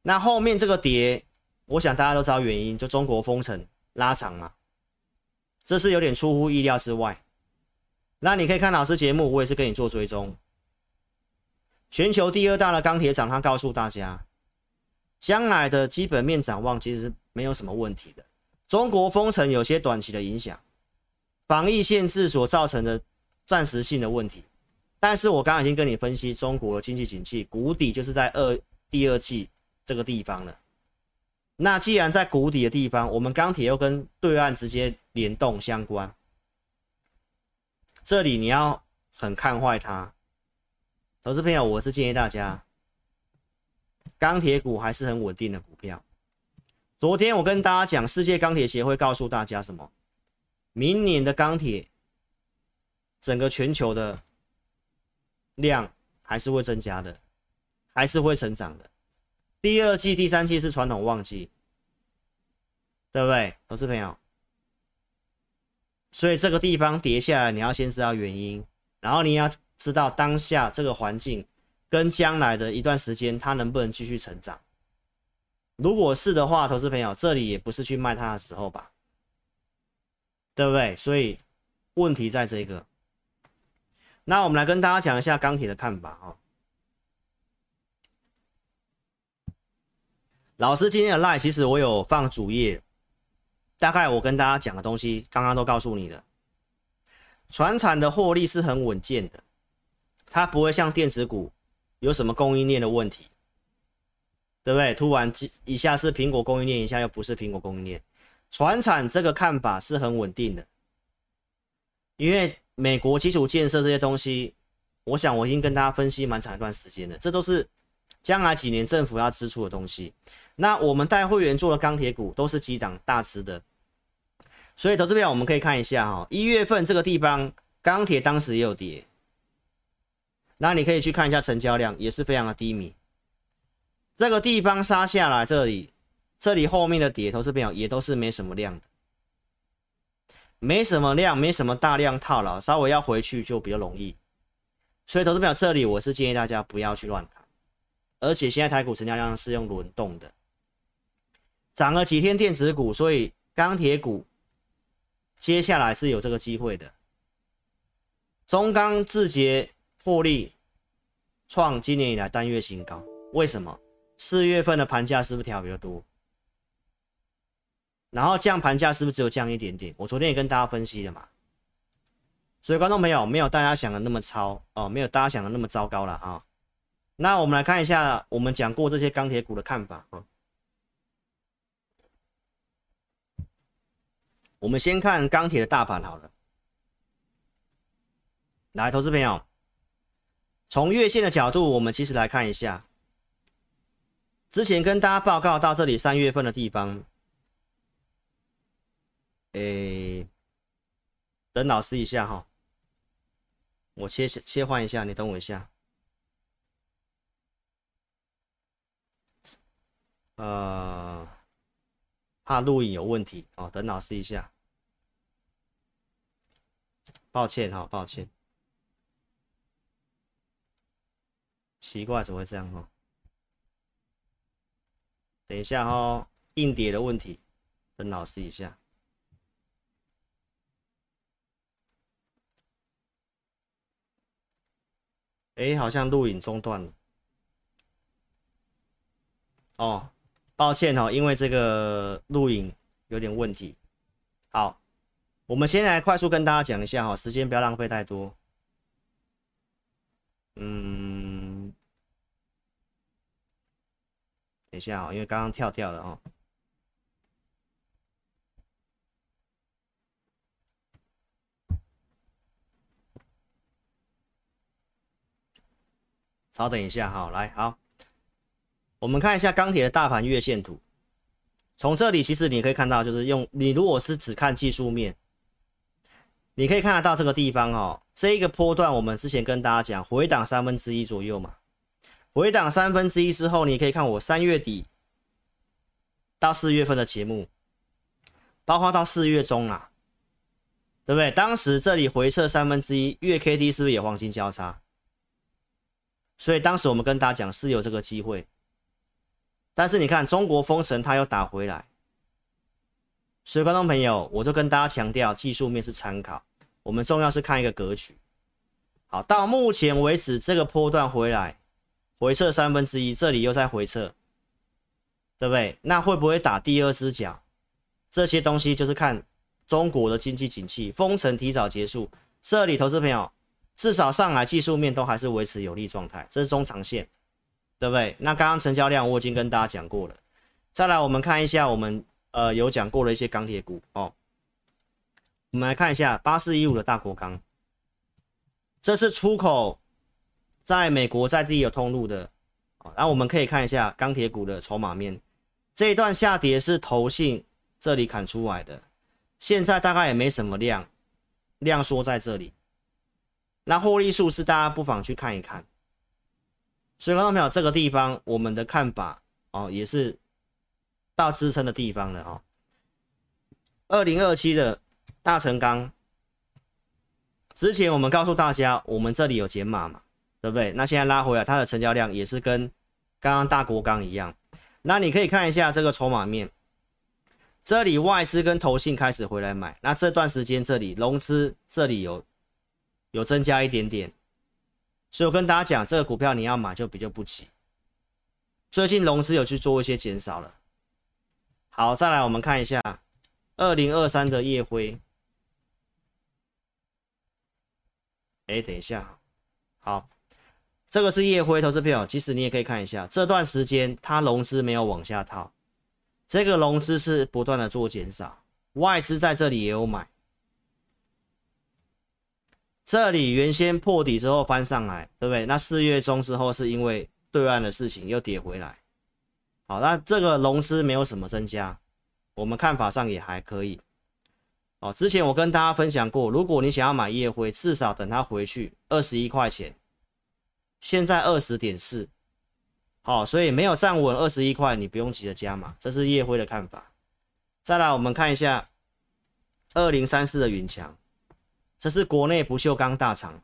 那后面这个跌，我想大家都知道原因，就中国封城拉长嘛。这是有点出乎意料之外。那你可以看老师节目，我也是跟你做追踪。全球第二大的钢铁厂，他告诉大家，将来的基本面展望其实没有什么问题的。中国封城有些短期的影响，防疫限制所造成的暂时性的问题。但是我刚刚已经跟你分析，中国的经济景气谷底就是在二第二季这个地方了。那既然在谷底的地方，我们钢铁又跟对岸直接联动相关，这里你要很看坏它。投资朋友，我是建议大家，钢铁股还是很稳定的股票。昨天我跟大家讲，世界钢铁协会告诉大家什么？明年的钢铁整个全球的量还是会增加的，还是会成长的。第二季、第三季是传统旺季，对不对，投资朋友？所以这个地方跌下来，你要先知道原因，然后你要知道当下这个环境跟将来的一段时间，它能不能继续成长。如果是的话，投资朋友，这里也不是去卖它的时候吧，对不对？所以问题在这个。那我们来跟大家讲一下钢铁的看法哦。老师今天的 live 其实我有放主页，大概我跟大家讲的东西，刚刚都告诉你了。传产的获利是很稳健的，它不会像电子股有什么供应链的问题，对不对？突然一下是苹果供应链，一下又不是苹果供应链。传产这个看法是很稳定的，因为美国基础建设这些东西，我想我已经跟大家分析蛮长一段时间了，这都是将来几年政府要支出的东西。那我们带会员做的钢铁股都是几档大只的，所以投资票我们可以看一下哈，一月份这个地方钢铁当时也有跌，那你可以去看一下成交量也是非常的低迷，这个地方杀下来这里，这里后面的跌投资票也都是没什么量的，没什么量，没什么大量套牢，稍微要回去就比较容易，所以投资表这里我是建议大家不要去乱砍，而且现在台股成交量是用轮动的。涨了几天电子股，所以钢铁股接下来是有这个机会的。中钢字节获利创今年以来单月新高，为什么？四月份的盘价是不是调比较多？然后降盘价是不是只有降一点点？我昨天也跟大家分析了嘛。所以观众朋友没有大家想的那么糟哦，没有大家想的那么糟糕了啊。那我们来看一下我们讲过这些钢铁股的看法啊。我们先看钢铁的大盘好了，来，投资朋友，从月线的角度，我们其实来看一下，之前跟大家报告到这里三月份的地方，诶，等老师一下哈，我切切换一下，你等我一下，呃。怕录影有问题哦，等老师一下，抱歉哈，抱歉，奇怪怎么会这样哦？等一下哦，硬碟的问题，等老师一下。哎，好像录影中断了，哦。抱歉哦，因为这个录影有点问题。好，我们先来快速跟大家讲一下哈，时间不要浪费太多。嗯，等一下啊，因为刚刚跳掉了哦。稍等一下，好，来，好，我们看一下钢铁的大盘月线图。从这里其实你可以看到，就是用你如果是只看技术面，你可以看得到这个地方哦，这一个波段我们之前跟大家讲回档三分之一左右嘛，回档三分之一之后，你可以看我三月底到四月份的节目，包括到四月中啊，对不对？当时这里回撤三分之一，月 K D 是不是也黄金交叉？所以当时我们跟大家讲是有这个机会。但是你看，中国封城它又打回来，所以观众朋友，我就跟大家强调，技术面是参考，我们重要是看一个格局。好，到目前为止，这个波段回来，回撤三分之一，这里又在回撤，对不对？那会不会打第二只脚？这些东西就是看中国的经济景气，封城提早结束，这里投资朋友至少上来技术面都还是维持有利状态，这是中长线。对不对？那刚刚成交量我已经跟大家讲过了。再来，我们看一下我们呃有讲过的一些钢铁股哦。我们来看一下八四一五的大国钢，这是出口在美国在地有通路的。然后我们可以看一下钢铁股的筹码面，这一段下跌是投信这里砍出来的，现在大概也没什么量，量缩在这里。那获利数是大家不妨去看一看。所以看到没有，这个地方我们的看法哦，也是到支撑的地方了哦。二零二七的大成钢，之前我们告诉大家，我们这里有减码嘛，对不对？那现在拉回来，它的成交量也是跟刚刚大国钢一样。那你可以看一下这个筹码面，这里外资跟投信开始回来买，那这段时间这里融资这里有有增加一点点。所以我跟大家讲，这个股票你要买就比较不急。最近融资有去做一些减少了。好，再来我们看一下二零二三的夜辉。哎，等一下，好，这个是夜辉投资票，其实你也可以看一下，这段时间它融资没有往下套，这个融资是不断的做减少，外资在这里也有买。这里原先破底之后翻上来，对不对？那四月中之后是因为对岸的事情又跌回来。好，那这个融资没有什么增加，我们看法上也还可以。哦，之前我跟大家分享过，如果你想要买夜辉，至少等它回去二十一块钱，现在二十点四，好，所以没有站稳二十一块，你不用急着加码，这是夜辉的看法。再来，我们看一下二零三四的云强。这是国内不锈钢大厂，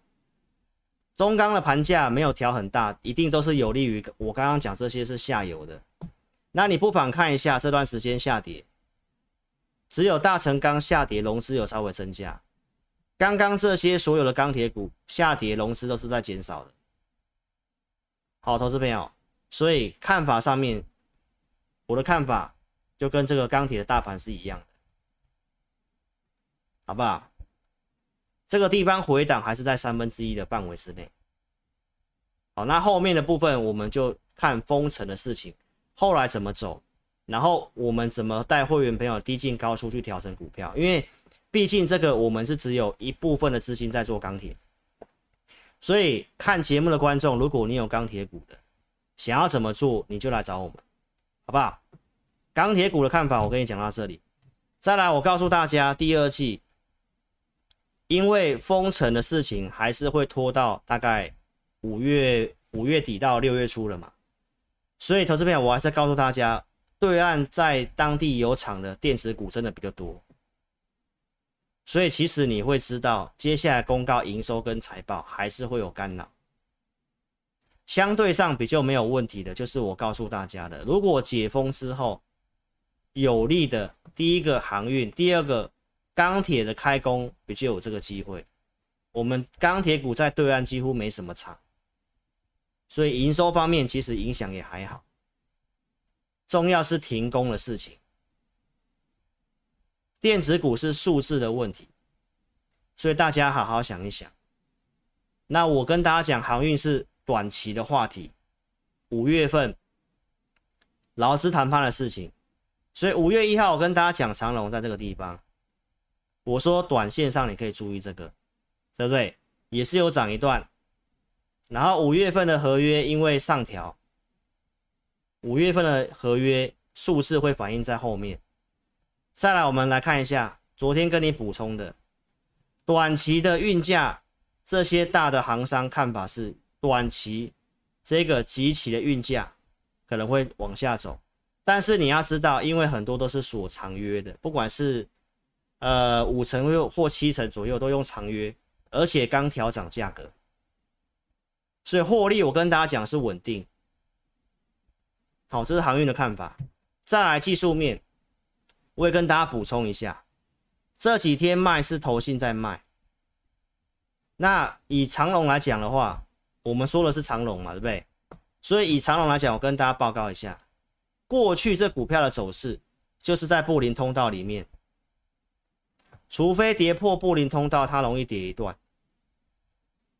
中钢的盘价没有调很大，一定都是有利于我刚刚讲这些是下游的。那你不妨看一下这段时间下跌，只有大成钢下跌，融资有稍微增加。刚刚这些所有的钢铁股下跌，融资都是在减少的。好，投资朋友，所以看法上面，我的看法就跟这个钢铁的大盘是一样的，好不好？这个地方回档还是在三分之一的范围之内。好，那后面的部分我们就看封城的事情，后来怎么走，然后我们怎么带会员朋友低进高出去调整股票，因为毕竟这个我们是只有一部分的资金在做钢铁，所以看节目的观众，如果你有钢铁股的，想要怎么做，你就来找我们，好不好？钢铁股的看法我跟你讲到这里，再来我告诉大家第二季。因为封城的事情还是会拖到大概五月五月底到六月初了嘛，所以投资朋友，我还是告诉大家，对岸在当地有厂的电子股真的比较多，所以其实你会知道，接下来公告营收跟财报还是会有干扰。相对上比较没有问题的，就是我告诉大家的，如果解封之后有利的，第一个航运，第二个。钢铁的开工比较有这个机会，我们钢铁股在对岸几乎没什么厂，所以营收方面其实影响也还好。重要是停工的事情，电子股是数字的问题，所以大家好好想一想。那我跟大家讲，航运是短期的话题，五月份劳资谈判的事情，所以五月一号我跟大家讲长荣在这个地方。我说短线上你可以注意这个，对不对？也是有涨一段，然后五月份的合约因为上调，五月份的合约数字会反映在后面。再来，我们来看一下昨天跟你补充的短期的运价，这些大的行商看法是短期这个集齐的运价可能会往下走，但是你要知道，因为很多都是锁长约的，不管是呃五成或或七成左右都用长约，而且刚调涨价格，所以获利我跟大家讲是稳定。好，这是航运的看法。再来技术面。我也跟大家补充一下，这几天卖是投信在卖。那以长龙来讲的话，我们说的是长龙嘛，对不对？所以以长龙来讲，我跟大家报告一下，过去这股票的走势就是在布林通道里面，除非跌破布林通道，它容易跌一段。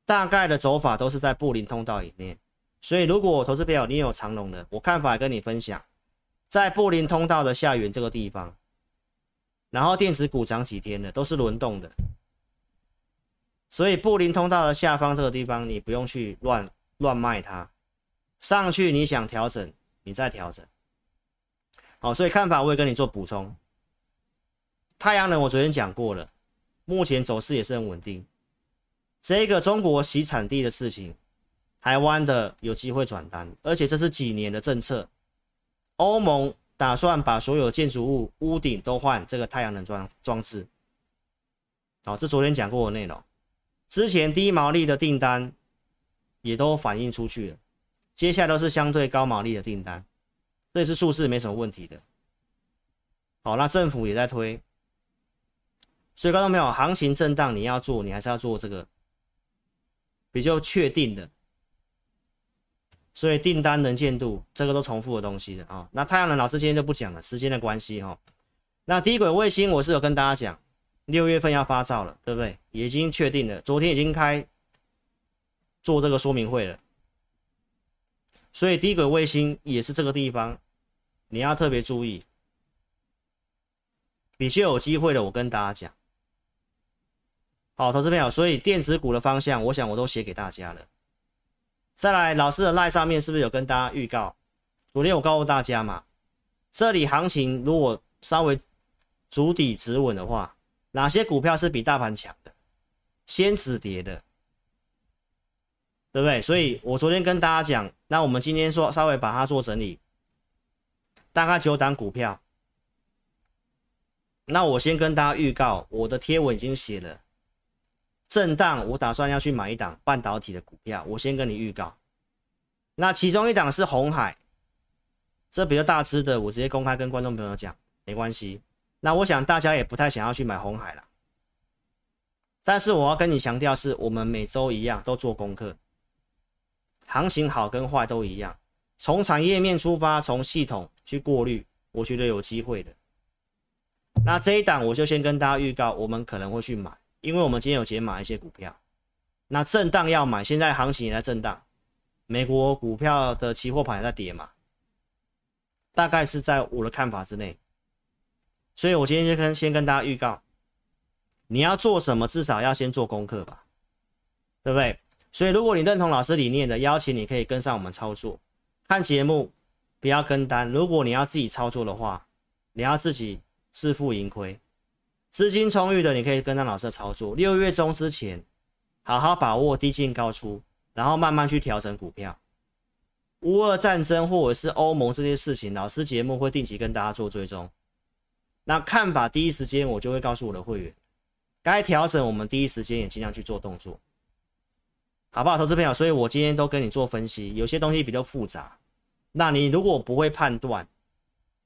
大概的走法都是在布林通道里面。所以如果我投资朋友你有长龙的，我看法跟你分享，在布林通道的下缘这个地方。然后电子股涨几天了，都是轮动的，所以布林通道的下方这个地方，你不用去乱乱卖它，上去你想调整，你再调整。好，所以看法我也跟你做补充。太阳能我昨天讲过了，目前走势也是很稳定。这个中国洗产地的事情，台湾的有机会转单，而且这是几年的政策，欧盟。打算把所有建筑物屋顶都换这个太阳能装装置。好，这昨天讲过的内容。之前低毛利的订单也都反映出去了，接下来都是相对高毛利的订单，这也是数字没什么问题的。好，那政府也在推，所以观众朋友，行情震荡你要做，你还是要做这个比较确定的。所以订单能见度这个都重复的东西的啊、那太阳能老师今天就不讲了，时间的关系哈、哦。那低轨卫星我是有跟大家讲，六月份要发照了，对不对？已经确定了，昨天已经开做这个说明会了。所以低轨卫星也是这个地方，你要特别注意，比较有机会的，我跟大家讲。好，投资朋友，所以电子股的方向，我想我都写给大家了。再来，老师的 LINE 上面是不是有跟大家预告？昨天我告诉大家嘛，这里行情如果稍微足底止稳的话，哪些股票是比大盘强的？先止跌的，对不对？所以我昨天跟大家讲，那我们今天说稍微把它做整理，大概九档股票。那我先跟大家预告，我的贴文已经写了。震荡，我打算要去买一档半导体的股票，我先跟你预告。那其中一档是红海，这比较大只的，我直接公开跟观众朋友讲，没关系。那我想大家也不太想要去买红海了，但是我要跟你强调是，我们每周一样都做功课，行情好跟坏都一样，从产业面出发，从系统去过滤，我觉得有机会的。那这一档我就先跟大家预告，我们可能会去买。因为我们今天有解码一些股票，那震荡要买，现在行情也在震荡，美国股票的期货盘也在跌嘛，大概是在我的看法之内，所以我今天就跟先跟大家预告，你要做什么，至少要先做功课吧，对不对？所以如果你认同老师理念的，邀请你可以跟上我们操作，看节目不要跟单，如果你要自己操作的话，你要自己自负盈亏。资金充裕的，你可以跟着老师操作。六月中之前，好好把握低进高出，然后慢慢去调整股票。乌俄战争或者是欧盟这些事情，老师节目会定期跟大家做追踪。那看法第一时间我就会告诉我的会员，该调整我们第一时间也尽量去做动作，好不好，投资朋友？所以我今天都跟你做分析，有些东西比较复杂，那你如果不会判断，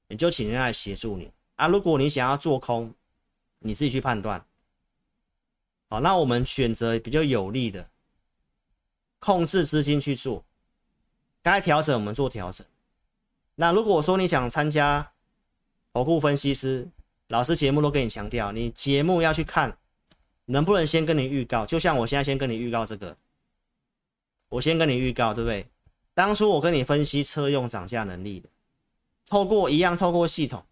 你就请人来协助你啊。如果你想要做空，你自己去判断。好，那我们选择比较有利的，控制资金去做，该调整我们做调整。那如果说你想参加投顾分析师，老师节目都跟你强调，你节目要去看，能不能先跟你预告？就像我现在先跟你预告这个，我先跟你预告，对不对？当初我跟你分析车用涨价能力的，透过一样透过系统。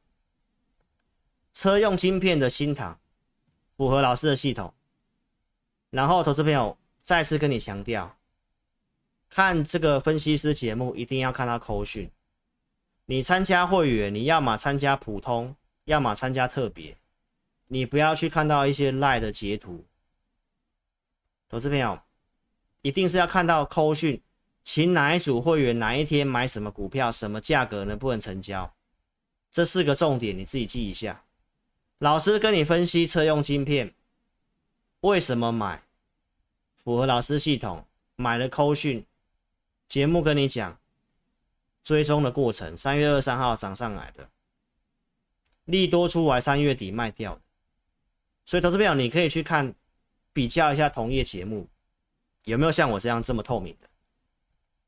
车用晶片的新唐符合老师的系统，然后投资朋友再次跟你强调，看这个分析师节目，一定要看到扣讯。你参加会员，你要么参加普通，要么参加特别。你不要去看到一些赖的截图。投资朋友，一定是要看到扣讯，请哪一组会员哪一天买什么股票，什么价格能不能成交，这四个重点你自己记一下。老师跟你分析车用晶片，为什么买，符合老师系统，买了扣讯，节目跟你讲，追踪的过程，三月二三号涨上来的，利多出来，三月底卖掉的，所以投资朋友你可以去看。比较一下同业节目，有没有像我这样这么透明的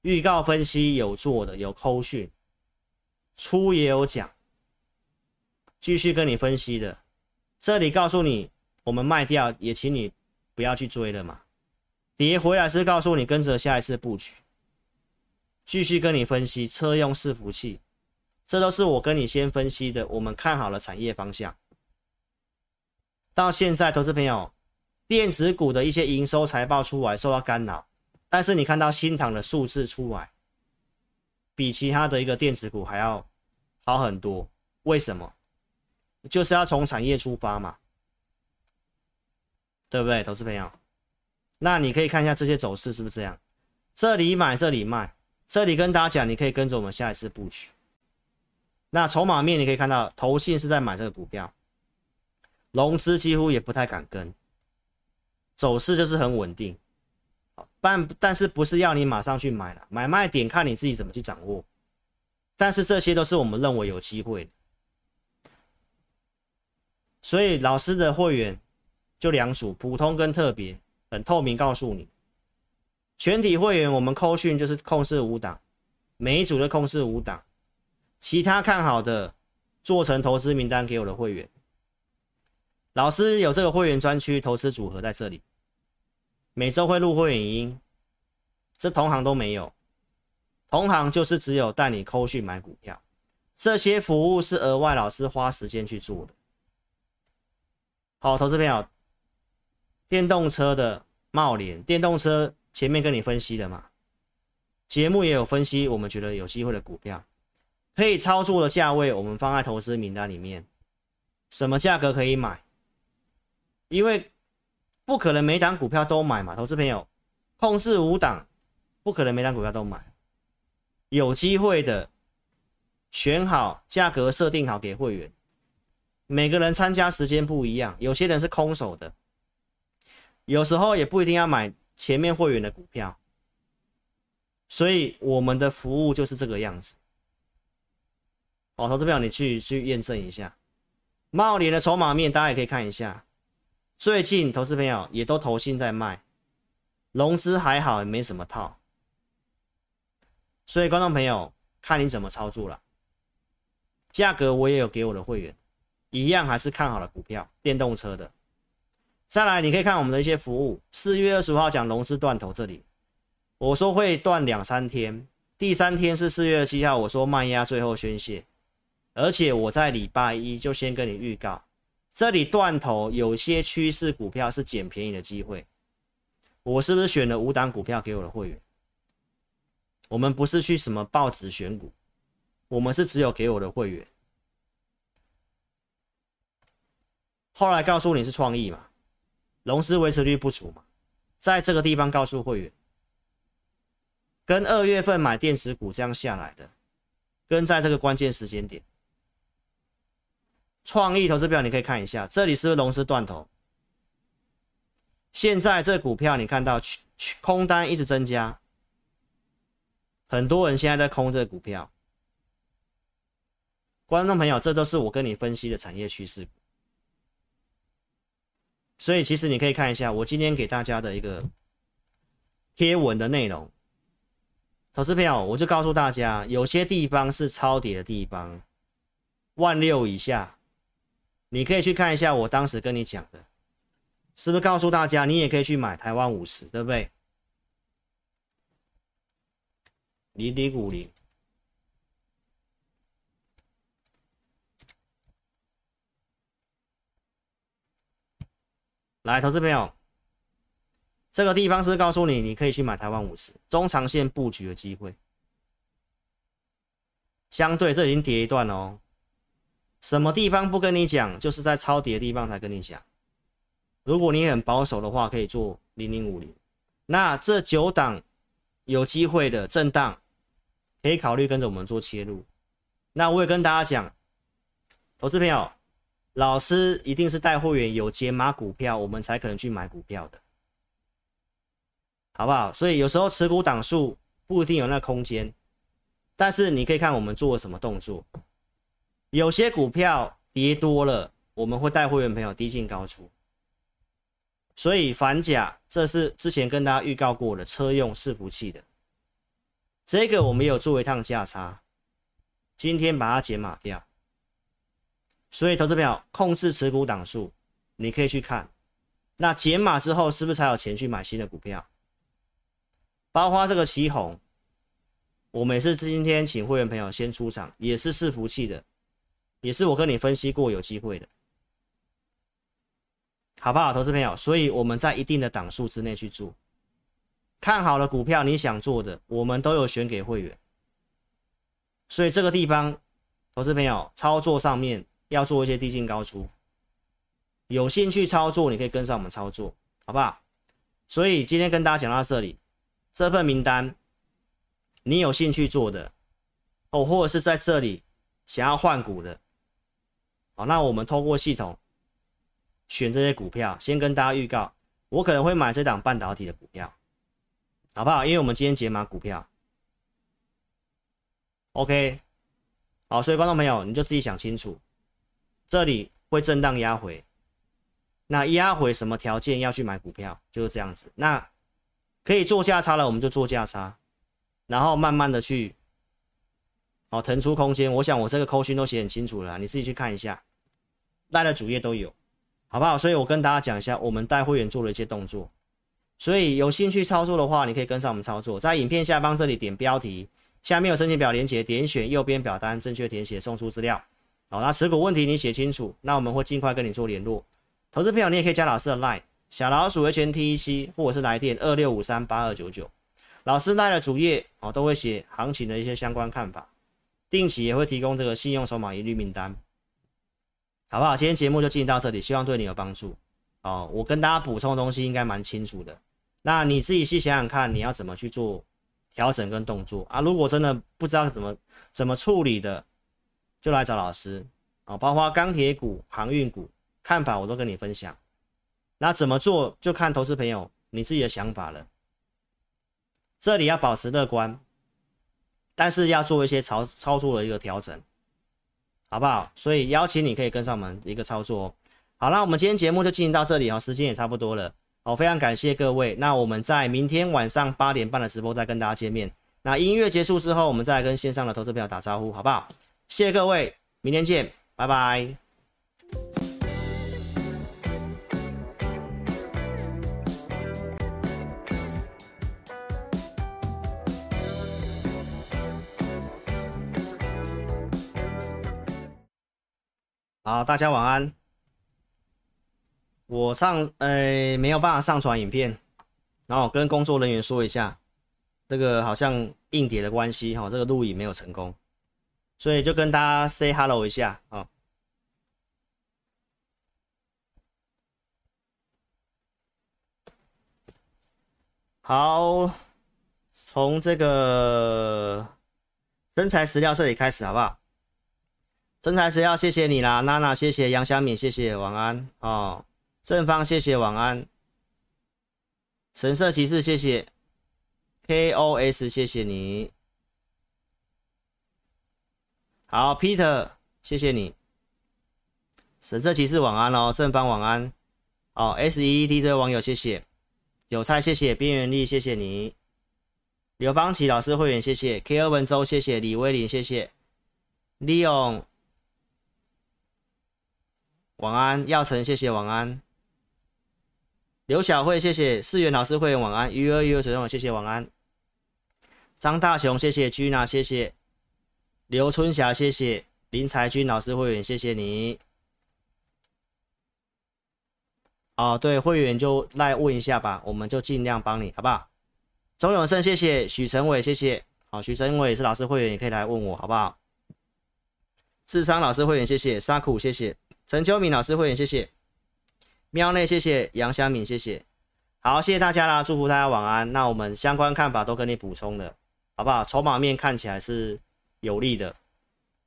预告分析有做的，有扣讯，出也有讲，继续跟你分析的。这里告诉你我们卖掉，也请你不要去追了嘛。跌回来是告诉你跟着下一次布局，继续跟你分析车用伺服器，这都是我跟你先分析的，我们看好了产业方向。到现在，投资朋友。电子股的一些营收财报出来受到干扰，但是你看到新唐的数字出来，比其他的一个电子股还要好很多。为什么？就是要从产业出发嘛，对不对，投资朋友？那你可以看一下这些走势是不是这样？这里买，这里卖，这里跟大家讲，你可以跟着我们下一次布局。那筹码面你可以看到，投信是在买这个股票，融资几乎也不太敢跟。走势就是很稳定，但但是不是要你马上去买了，买卖点看你自己怎么去掌握。但是这些都是我们认为有机会的，所以老师的会员就两组，普通跟特别，很透明告诉你，全体会员我们扣讯就是控制五档，每一组的控制五档，其他看好的做成投资名单给我的会员。老师有这个会员专区投资组合在这里。每周会录会员音，这同行都没有，同行就是只有带你扣讯买股票，这些服务是额外老师花时间去做的。好，投资朋友，电动车的茂联，电动车前面跟你分析的嘛，节目也有分析，我们觉得有机会的股票，可以操作的价位，我们放在投资名单里面，什么价格可以买？因为。不可能每档股票都买嘛，投资朋友，控制五档，不可能每档股票都买，有机会的，选好价格设定好给会员，每个人参加时间不一样，有些人是空手的，有时候也不一定要买前面会员的股票，所以我们的服务就是这个样子。好，投资朋友，你去去验证一下，茂联的筹码面，大家也可以看一下。最近投资朋友也都投信在卖，融资还好，没什么套，所以观众朋友看你怎么操作了。价格我也有给我的会员，一样还是看好了股票，电动车的。再来，你可以看我们的一些服务。四月二十五号讲融资断头这里，我说会断两三天，第三天是四月二十七号，我说卖压最后宣泄，而且我在礼拜一就先跟你预告。这里断头，有些趋势股票是捡便宜的机会。我是不是选了五档股票给我的会员？我们不是去什么报纸选股，我们是只有给我的会员。后来告诉你是创意嘛，融资维持率不足嘛，在这个地方告诉会员，跟二月份买电子股这样下来的，跟在这个关键时间点。创意投资表你可以看一下，这里是不是融资断头？现在这股票你看到去去空单一直增加，很多人现在在空这股票。观众朋友，这都是我跟你分析的产业趋势。所以其实你可以看一下我今天给大家的一个贴文的内容。投资票我就告诉大家，有些地方是超跌的地方，万六以下。你可以去看一下我当时跟你讲的，是不是告诉大家你也可以去买台湾五十，对不对？零零五零，来，投资朋友，这个地方是告诉你，你可以去买台湾五十中长线布局的机会。相对这已经跌一段了哦。什么地方不跟你讲，就是在超跌的地方才跟你讲。如果你很保守的话，可以做零零五零。那这九档有机会的震荡，可以考虑跟着我们做切入。那我也跟大家讲，投资朋友，老师一定是带会员有解码股票，我们才可能去买股票的，好不好？所以有时候持股档数不一定有那空间，但是你可以看我们做了什么动作。有些股票跌多了，我们会带会员朋友低进高出。所以反甲，这是之前跟大家预告过的车用伺服器的，这个我们有做一趟价差，今天把它解码掉。所以投资朋友控制持股档数，你可以去看，那减码之后是不是才有钱去买新的股票？包括这个奇红，我们也是今天请会员朋友先出场，也是伺服器的。也是我跟你分析过有机会的，好不好，投资朋友？所以我们在一定的档数之内去做，看好了股票你想做的，我们都有选给会员。所以这个地方，投资朋友操作上面要做一些低进高出，有兴趣操作你可以跟上我们操作，好不好？所以今天跟大家讲到这里，这份名单你有兴趣做的，哦，或者是在这里想要换股的。好，那我们透过系统选这些股票，先跟大家预告，我可能会买这档半导体的股票，好不好？因为我们今天解码股票，OK，好，所以观众朋友你就自己想清楚，这里会震荡压回，那压回什么条件要去买股票，就是这样子。那可以做价差了，我们就做价差，然后慢慢的去，好，腾出空间。我想我这个扣讯都写很清楚了，你自己去看一下。带的主页都有，好不好？所以我跟大家讲一下，我们带会员做了一些动作，所以有兴趣操作的话，你可以跟上我们操作，在影片下方这里点标题，下面有申请表连接，点选右边表单，正确填写，送出资料。好，那持股问题你写清楚，那我们会尽快跟你做联络。投资朋友，你也可以加老师的 line 小老鼠 HNTEC，或者是来电二六五三八二九九，老师带的主页哦都会写行情的一些相关看法，定期也会提供这个信用筹码一律名单。好不好？今天节目就进行到这里，希望对你有帮助。哦，我跟大家补充的东西应该蛮清楚的。那你自己去想想看，你要怎么去做调整跟动作啊？如果真的不知道怎么怎么处理的，就来找老师啊。包括钢铁股、航运股看法，我都跟你分享。那怎么做，就看投资朋友你自己的想法了。这里要保持乐观，但是要做一些操操作的一个调整。好不好？所以邀请你可以跟上我们一个操作哦。好，那我们今天节目就进行到这里哦，时间也差不多了哦，非常感谢各位。那我们在明天晚上八点半的直播再跟大家见面。那音乐结束之后，我们再来跟线上的投资朋友打招呼，好不好？谢谢各位，明天见，拜拜。好，大家晚安。我上，呃、没有办法上传影片，然后跟工作人员说一下，这个好像硬碟的关系，哈，这个录影没有成功，所以就跟大家 say hello 一下啊。好，从这个真材实料这里开始，好不好？真材实料，谢谢你啦，娜娜，谢谢杨小敏，谢谢晚安哦，正方，谢谢晚安，神色骑士，谢谢，KOS，谢谢你，好，Peter，谢谢你，神色骑士晚安哦，正方晚安，哦，SEET 的网友谢谢，韭菜谢谢，边缘力谢谢你，刘邦奇老师会员谢谢，K2 文州谢谢，李威林谢谢，Leon。晚安，耀成，谢谢。晚安。刘小慧，谢谢。四元老师会员晚安。鱼儿鱼儿水中，谢谢。晚安。张大雄，谢谢。君娜，谢谢。刘春霞，谢谢林才君老师会员，谢谢你。哦，对，会员就来问一下吧，我们就尽量帮你，好不好？钟永胜，谢谢许成伟，谢谢。好，许成伟是老师会员，也可以来问我，好不好？智商老师会员，谢谢。沙苦，谢谢。陈秋敏老师会员，谢谢。喵内，谢谢。杨香敏，谢谢。好，谢谢大家啦，祝福大家晚安。那我们相关看法都跟你补充了，好不好？筹码面看起来是有利的，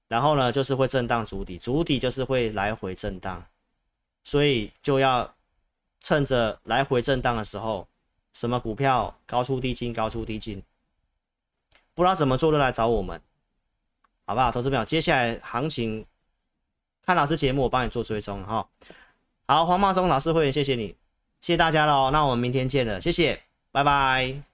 然后呢，就是会震荡主底，主底就是会来回震荡，所以就要趁着来回震荡的时候，什么股票高出低进，高出低进，不知道怎么做就来找我们，好不好？投资朋友，接下来行情看老师节目，我帮你做追踪哈。好，黄茂忠老师会员，谢谢你。谢谢大家喽，那我们明天见了，谢谢，拜拜。